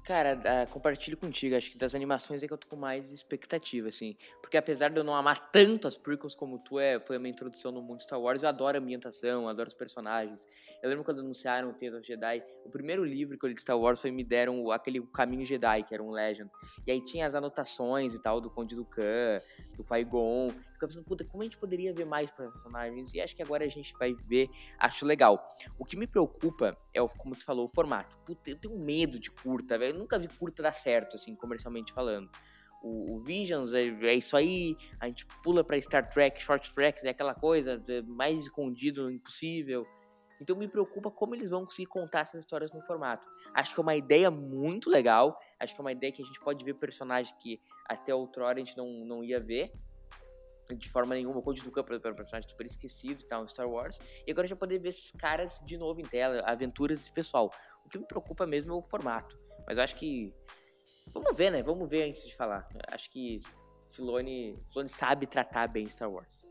Cara, uh, compartilho contigo. Acho que das animações é que eu tô com mais expectativa, assim. Porque apesar de eu não amar tanto as prequels como tu, é, foi minha introdução no mundo Star Wars, eu adoro a ambientação, adoro os personagens. Eu lembro quando anunciaram o Tales of Jedi, o primeiro livro que eu li de Star Wars foi me deram aquele Caminho Jedi, que era um Legend. E aí tinha as anotações e tal do Conde Dukan, do Qui-Gon. Ficava pensando, puta, como a gente poderia ver mais personagens? E acho que agora a gente vai ver, acho legal. O que me preocupa é, o, como tu falou, o formato. Puta, eu tenho medo de curta, velho. Eu nunca vi curta dar certo, assim, comercialmente falando. O, o Visions é, é, isso aí, a gente pula para Star Trek, Short Tracks, é aquela coisa mais escondido impossível. Então me preocupa como eles vão conseguir contar essas histórias no formato. Acho que é uma ideia muito legal, acho que é uma ideia que a gente pode ver personagens que até outrora a gente não, não ia ver, de forma nenhuma, o Code do Campo era um personagem super esquecido e tal, Star Wars, e agora vai poder ver esses caras de novo em tela, aventuras desse pessoal. O que me preocupa mesmo é o formato, mas eu acho que, vamos ver, né, vamos ver antes de falar. Acho que Filoni, Filoni sabe tratar bem Star Wars.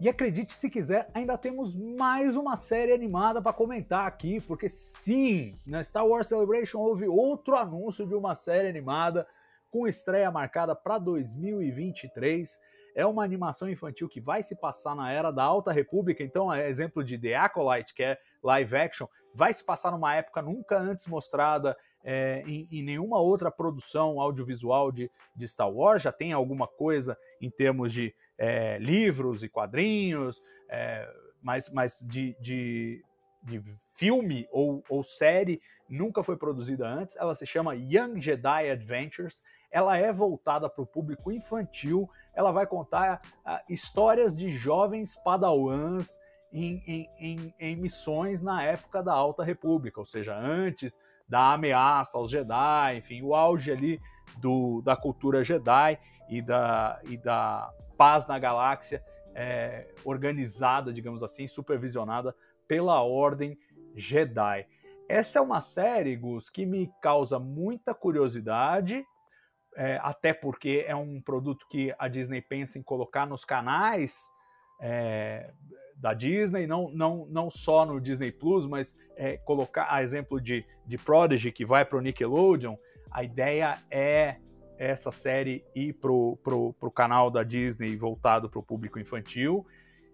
E acredite se quiser, ainda temos mais uma série animada para comentar aqui, porque sim, na Star Wars Celebration houve outro anúncio de uma série animada com estreia marcada para 2023. É uma animação infantil que vai se passar na era da Alta República, então é exemplo de The Acolyte, que é live action, vai se passar numa época nunca antes mostrada é, em, em, nenhuma outra produção audiovisual de, de, Star Wars. Já tem alguma coisa em termos de é, livros e quadrinhos, é, mas, mas de, de, de filme ou, ou série nunca foi produzida antes. Ela se chama Young Jedi Adventures. Ela é voltada para o público infantil. Ela vai contar uh, histórias de jovens padawans em, em, em, em, missões na época da Alta República, ou seja, antes da ameaça aos Jedi, enfim, o auge ali do, da cultura Jedi e da, e da paz na galáxia é, organizada, digamos assim, supervisionada pela Ordem Jedi. Essa é uma série, Gus, que me causa muita curiosidade, é, até porque é um produto que a Disney pensa em colocar nos canais é, da Disney, não, não, não só no Disney Plus, mas é, colocar a exemplo de, de Prodigy, que vai para o Nickelodeon, a ideia é essa série ir pro, pro, pro canal da Disney voltado para o público infantil.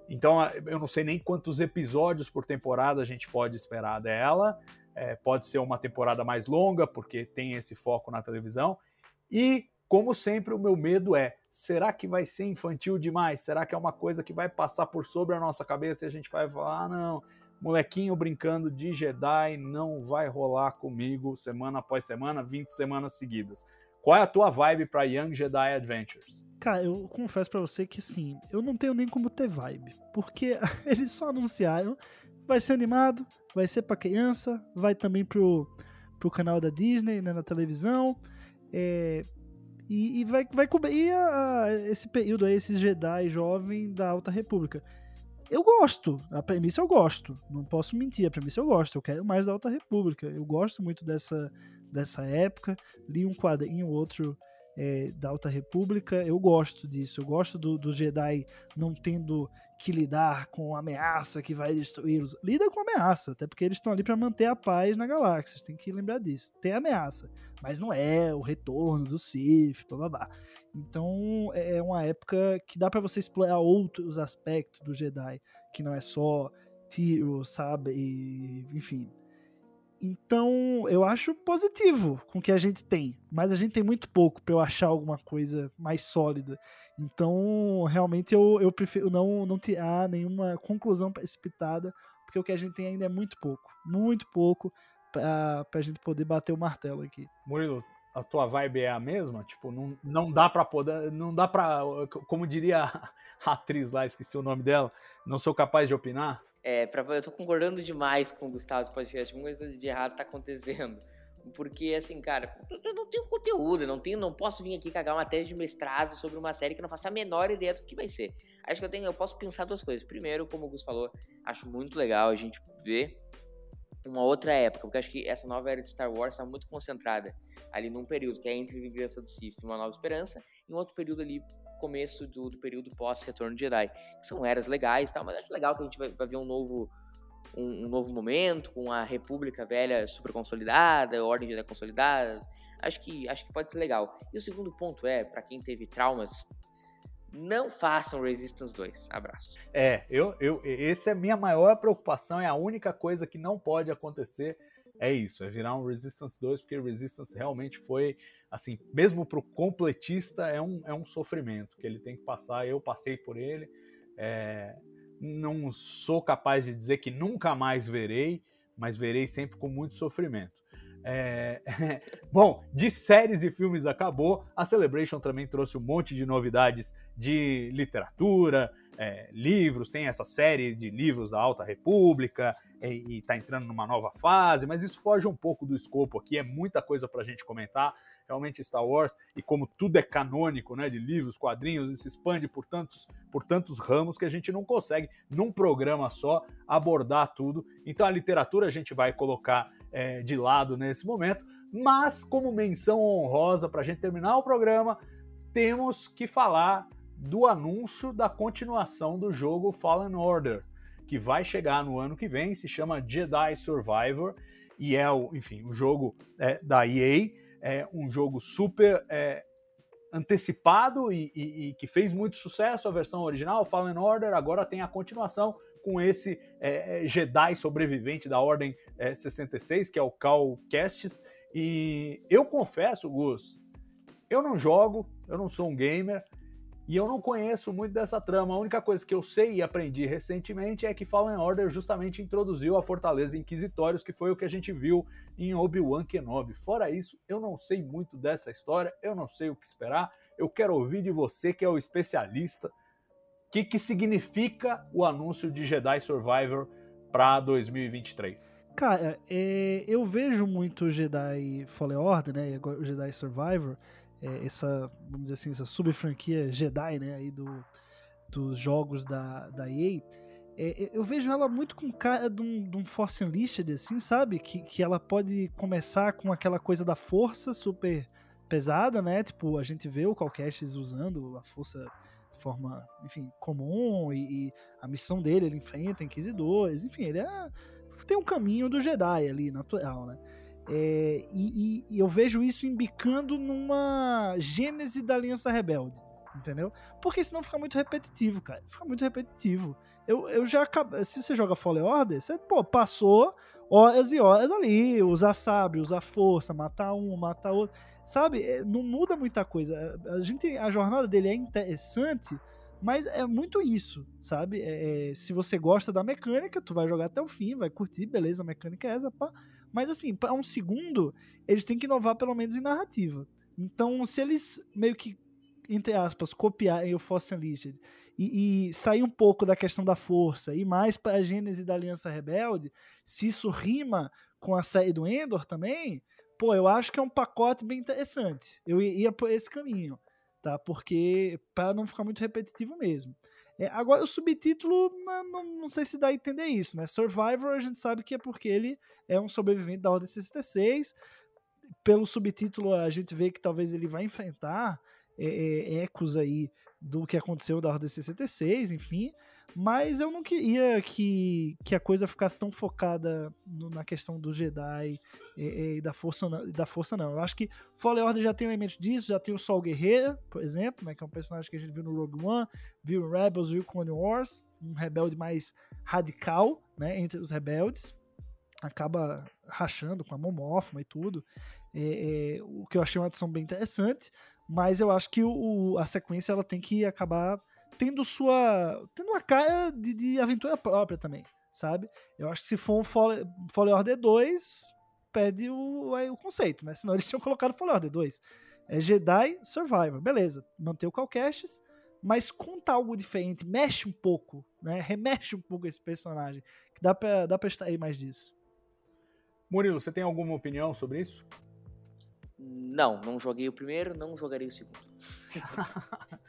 Então, eu não sei nem quantos episódios por temporada a gente pode esperar dela. É, pode ser uma temporada mais longa, porque tem esse foco na televisão. E, como sempre, o meu medo é: será que vai ser infantil demais? Será que é uma coisa que vai passar por sobre a nossa cabeça e a gente vai falar, ah, não, molequinho brincando de Jedi não vai rolar comigo semana após semana, 20 semanas seguidas. Qual é a tua vibe para Young Jedi Adventures? Cara, eu confesso para você que sim, eu não tenho nem como ter vibe, porque eles só anunciaram, vai ser animado, vai ser para criança, vai também pro, pro canal da Disney, né, na televisão, é, e, e, vai, vai cobrir a, a, esse período aí, esses Jedi jovem da Alta República. Eu gosto, a premissa eu gosto, não posso mentir, a premissa eu gosto, eu quero mais da Alta República, eu gosto muito dessa dessa época, li um quadrinho, outro é, da Alta República, eu gosto disso, eu gosto do, do Jedi não tendo que lidar com ameaça que vai destruí-los. Lida com ameaça, até porque eles estão ali para manter a paz na galáxia. Tem que lembrar disso. Tem ameaça, mas não é o retorno do Sith, blá blá blá. Então é, é uma época que dá para você explorar outros aspectos do Jedi, que não é só tiro, sabe, e enfim, então, eu acho positivo com o que a gente tem, mas a gente tem muito pouco para eu achar alguma coisa mais sólida. Então, realmente eu, eu prefiro não, não tirar nenhuma conclusão precipitada, porque o que a gente tem ainda é muito pouco, muito pouco para a gente poder bater o martelo aqui. Murilo, a tua vibe é a mesma? Tipo, não, não dá para poder, não dá para, como diria a atriz lá, esqueci o nome dela, não sou capaz de opinar? É, pra, eu tô concordando demais com o Gustavo desse podcast. Alguma coisa de errado tá acontecendo. Porque, assim, cara, eu não tenho conteúdo, não tenho, não posso vir aqui cagar uma tese de mestrado sobre uma série que eu não faço a menor ideia do que vai ser. Acho que eu tenho, eu posso pensar duas coisas. Primeiro, como o Gus falou, acho muito legal a gente ver uma outra época, porque acho que essa nova era de Star Wars está muito concentrada ali num período que é entre Vingança do Sith e Uma Nova Esperança, e um outro período ali começo do, do período pós-Retorno de Jedi. Que são eras legais e tal, mas acho legal que a gente vai, vai ver um novo, um, um, novo momento, com a República Velha super consolidada, a Ordem Jedi consolidada. Acho que, acho que pode ser legal. E o segundo ponto é, para quem teve traumas, não façam Resistance 2. Abraço. É, eu, eu, essa é a minha maior preocupação, é a única coisa que não pode acontecer é isso, é virar um Resistance 2, porque Resistance realmente foi, assim, mesmo para o completista, é um, é um sofrimento que ele tem que passar. Eu passei por ele, é, não sou capaz de dizer que nunca mais verei, mas verei sempre com muito sofrimento. É... Bom, de séries e filmes acabou. A Celebration também trouxe um monte de novidades de literatura, é, livros, tem essa série de livros da Alta República e está entrando numa nova fase, mas isso foge um pouco do escopo aqui, é muita coisa para a gente comentar. Realmente Star Wars, e como tudo é canônico, né, de livros, quadrinhos, e se expande por tantos, por tantos ramos que a gente não consegue, num programa só, abordar tudo. Então a literatura a gente vai colocar é, de lado nesse momento, mas como menção honrosa para a gente terminar o programa, temos que falar do anúncio da continuação do jogo Fallen Order, que vai chegar no ano que vem, se chama Jedi Survivor, e é, o, enfim, o jogo é, da EA, é um jogo super é, antecipado e, e, e, que fez muito sucesso, a versão original, Fallen Order, agora tem a continuação com esse é, é Jedi sobrevivente da Ordem 66, é, que é o Cal Kestis, e eu confesso, Gus, eu não jogo, eu não sou um gamer, e eu não conheço muito dessa trama. A única coisa que eu sei e aprendi recentemente é que Fallen Order justamente introduziu a Fortaleza Inquisitórios, que foi o que a gente viu em Obi-Wan Kenobi. Fora isso, eu não sei muito dessa história, eu não sei o que esperar. Eu quero ouvir de você, que é o especialista, o que, que significa o anúncio de Jedi Survivor para 2023. Cara, é, eu vejo muito Jedi Fallen Order, né, e Jedi Survivor, é, essa, vamos dizer assim, essa sub-franquia Jedi, né, aí do, dos jogos da, da EA, é, eu vejo ela muito com cara de um, de um Force Unleashed, assim, sabe? Que, que ela pode começar com aquela coisa da força super pesada, né? Tipo, a gente vê o Calcastes usando a força forma, enfim, comum e, e, a missão dele, ele enfrenta inquisidores, enfim, ele é, tem um caminho do Jedi ali, natural, né? É, e, e, e, eu vejo isso embicando numa gênese da Aliança Rebelde, entendeu? Porque senão fica muito repetitivo, cara. Fica muito repetitivo. Eu, eu já Se você joga Fallen Order, você pô, passou horas e horas ali, usar sabre, usar força, matar um, matar outro. Sabe? É, não muda muita coisa. A, gente, a jornada dele é interessante, mas é muito isso, sabe? É, é, se você gosta da mecânica, tu vai jogar até o fim, vai curtir, beleza, a mecânica é essa, pá. Mas assim, para um segundo, eles têm que inovar pelo menos em narrativa. Então, se eles meio que, entre aspas, copiarem o Force Unleashed e, e sair um pouco da questão da força e mais para a gênese da Aliança Rebelde, se isso rima com a série do Endor também, pô, eu acho que é um pacote bem interessante. Eu ia por esse caminho, tá? Porque para não ficar muito repetitivo mesmo. É, agora, o subtítulo, não, não, não, sei se dá a entender isso, né? Survivor, a gente sabe que é porque ele é um sobrevivente da Ordem 66. Pelo subtítulo, a gente vê que talvez ele vai enfrentar é, é, ecos aí do que aconteceu da Ordem 66, enfim. Mas eu não queria que, que a coisa ficasse tão focada no, na questão do Jedi e, e, da força da força não. Eu acho que Fallen Order já tem elementos disso, já tem o Sol Guerreiro, por exemplo, né, que é um personagem que a gente viu no Rogue One, viu em Rebels, viu Clone Wars, um rebelde mais radical, né, entre os rebeldes. Acaba rachando com a Momófima e tudo. É, é, o que eu achei uma adição bem interessante, mas eu acho que o, a sequência ela tem que acabar tendo sua. tendo uma cara de, de aventura própria também, sabe? Eu acho que se for um Fallen, Order 2, pede o, aí, o conceito, né? Senão eles tinham colocado Fallen Order 2. É Jedi Survivor, beleza. Manter o Calcastes, mas conta algo diferente, mexe um pouco, né? Remexe um pouco esse personagem. Que dá pra, dá pra extrair mais disso. Murilo, você tem alguma opinião sobre isso? Não, não joguei o primeiro, não jogarei o segundo.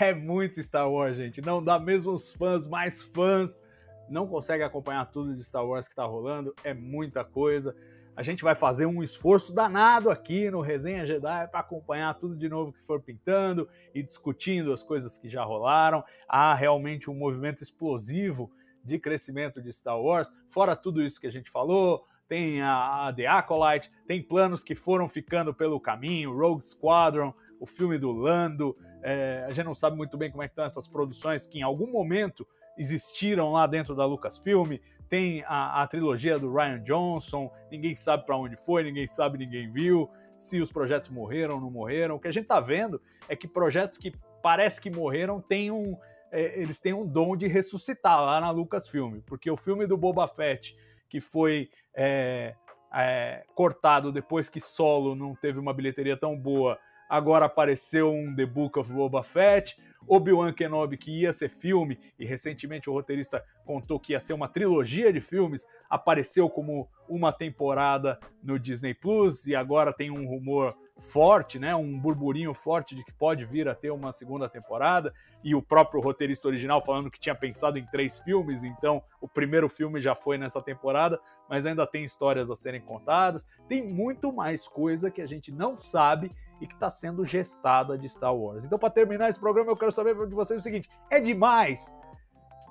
é muito Star Wars, gente. Não dá mesmo os fãs mais fãs não conseguem acompanhar tudo de Star Wars que tá rolando, é muita coisa. A gente vai fazer um esforço danado aqui no Resenha Jedi para acompanhar tudo de novo que for pintando e discutindo as coisas que já rolaram. Há realmente um movimento explosivo de crescimento de Star Wars, fora tudo isso que a gente falou, tem a, a The Acolyte, tem planos que foram ficando pelo caminho, Rogue Squadron, o filme do Lando, é, a gente não sabe muito bem como é que estão essas produções que em algum momento existiram lá dentro da Lucasfilm. Tem a, a trilogia do Ryan Johnson, ninguém sabe para onde foi, ninguém sabe, ninguém viu, se os projetos morreram ou não morreram. O que a gente está vendo é que projetos que parece que morreram têm um, é, eles têm um dom de ressuscitar lá na Lucasfilm, porque o filme do Boba Fett, que foi é, é, cortado depois que Solo não teve uma bilheteria tão boa agora apareceu um The Book of Boba Fett, Obi-Wan Kenobi que ia ser filme e recentemente o roteirista contou que ia ser uma trilogia de filmes, apareceu como uma temporada no Disney Plus e agora tem um rumor forte, né, um burburinho forte de que pode vir a ter uma segunda temporada e o próprio roteirista original falando que tinha pensado em três filmes, então o primeiro filme já foi nessa temporada, mas ainda tem histórias a serem contadas, tem muito mais coisa que a gente não sabe e que está sendo gestada de Star Wars. Então, para terminar esse programa, eu quero saber de vocês o seguinte: é demais?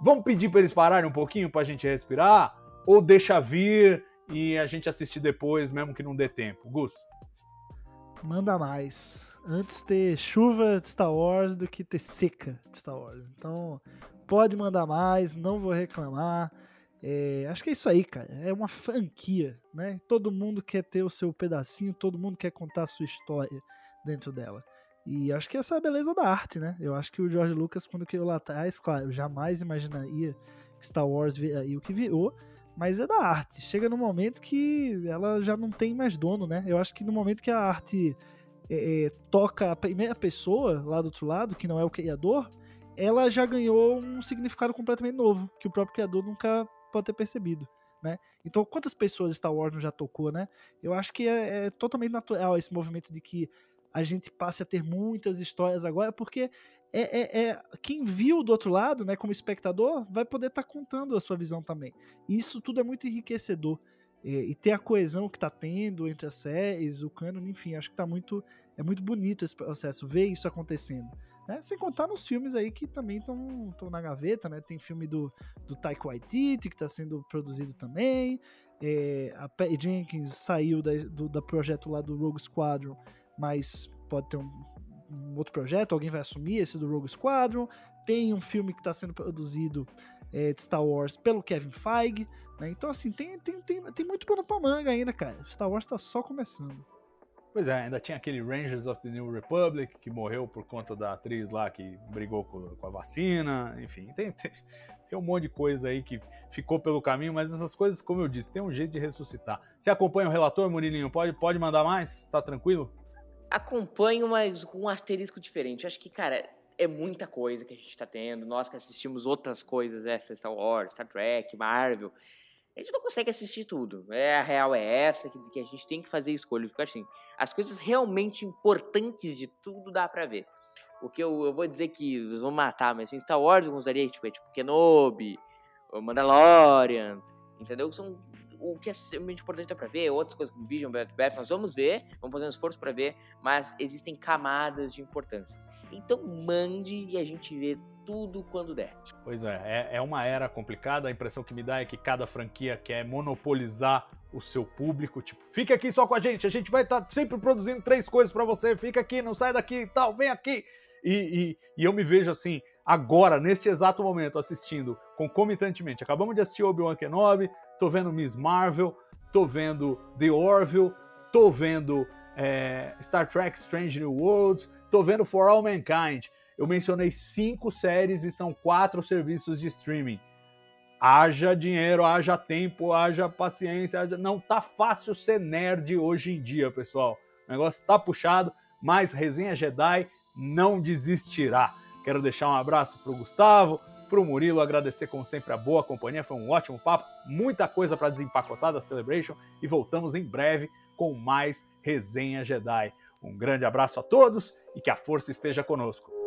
Vamos pedir para eles pararem um pouquinho para a gente respirar? Ou deixa vir e a gente assistir depois, mesmo que não dê tempo? Gus? Manda mais. Antes ter chuva de Star Wars do que ter seca de Star Wars. Então, pode mandar mais, não vou reclamar. É, acho que é isso aí, cara. É uma franquia, né? Todo mundo quer ter o seu pedacinho, todo mundo quer contar a sua história dentro dela. E acho que essa é a beleza da arte, né? Eu acho que o George Lucas, quando criou lá atrás, claro, jamais imaginaria que Star Wars viraria o que virou, mas é da arte. Chega no momento que ela já não tem mais dono, né? Eu acho que no momento que a arte é, é, toca a primeira pessoa lá do outro lado, que não é o criador, ela já ganhou um significado completamente novo, que o próprio criador nunca pode ter percebido. Né? Então, quantas pessoas Star Wars já tocou, né? Eu acho que é, é totalmente natural esse movimento de que a gente passe a ter muitas histórias agora, porque é, é, é, quem viu do outro lado, né, como espectador, vai poder estar tá contando a sua visão também. E isso tudo é muito enriquecedor. E, e ter a coesão que está tendo entre as séries, o canon, enfim, acho que tá muito, é muito bonito esse processo, ver isso acontecendo. Né? Sem contar nos filmes aí que também estão na gaveta, né? Tem filme do, do Taika Waititi que está sendo produzido também. É, a Patty Jenkins saiu da, do da projeto lá do Rogue Squadron, mas pode ter um, um, outro projeto, alguém vai assumir esse do Rogue Squadron. Tem um filme que está sendo produzido é, de Star Wars pelo Kevin Feige. Né? Então, assim, tem, tem, tem, tem muito pano pra manga ainda, cara. Star Wars está só começando. Pois é, ainda tinha aquele Rangers of the New Republic que morreu por conta da atriz lá que brigou com, com a vacina, enfim, tem, tem, tem, um monte de coisa aí que ficou pelo caminho, mas essas coisas, como eu disse, tem um jeito de ressuscitar. Você acompanha o relator, Murilinho? Pode, pode mandar mais? Tá tranquilo? Acompanho, mas com um asterisco diferente. acho que, cara, é muita coisa que a gente tá tendo. Nós que assistimos outras coisas, essa Star Wars, Star Trek, Marvel a gente não consegue assistir tudo. É, a real é essa, que, que a gente tem que fazer escolhas. Porque assim, as coisas realmente importantes de tudo dá pra ver. O que eu, eu vou dizer que eles vão matar, mas assim, Star Wars eu gostaria, tipo, é, tipo Kenobi, Mandalorian, entendeu? São o que é realmente importante é pra ver, outras coisas como Vision, Bath, nós vamos ver, vamos fazer um esforço para ver, mas existem camadas de importância. Então mande e a gente vê tudo quando der. Pois é, é, é uma era complicada. A impressão que me dá é que cada franquia quer monopolizar o seu público. Tipo, fica aqui só com a gente, a gente vai estar tá sempre produzindo três coisas para você. Fica aqui, não sai daqui e tal, vem aqui. E, e, e, eu me vejo assim, agora, neste exato momento, assistindo concomitantemente. Acabamos de assistir Obi-Wan Kenobi, tô vendo Miss Marvel, tô vendo The Orville, tô vendo é, Star Trek Strange New Worlds, tô vendo For All Mankind. Eu mencionei cinco séries e são quatro serviços de streaming. Haja dinheiro, haja tempo, haja paciência. Haja... Não tá fácil ser nerd hoje em dia, pessoal. O negócio tá puxado, mas Resenha Jedi não desistirá. Quero deixar um abraço pro Gustavo, pro Murilo, agradecer como sempre a boa companhia. Foi um ótimo papo, muita coisa para desempacotar da Celebration e voltamos em breve com mais Resenha Jedi. Um grande abraço a todos e que a força esteja conosco.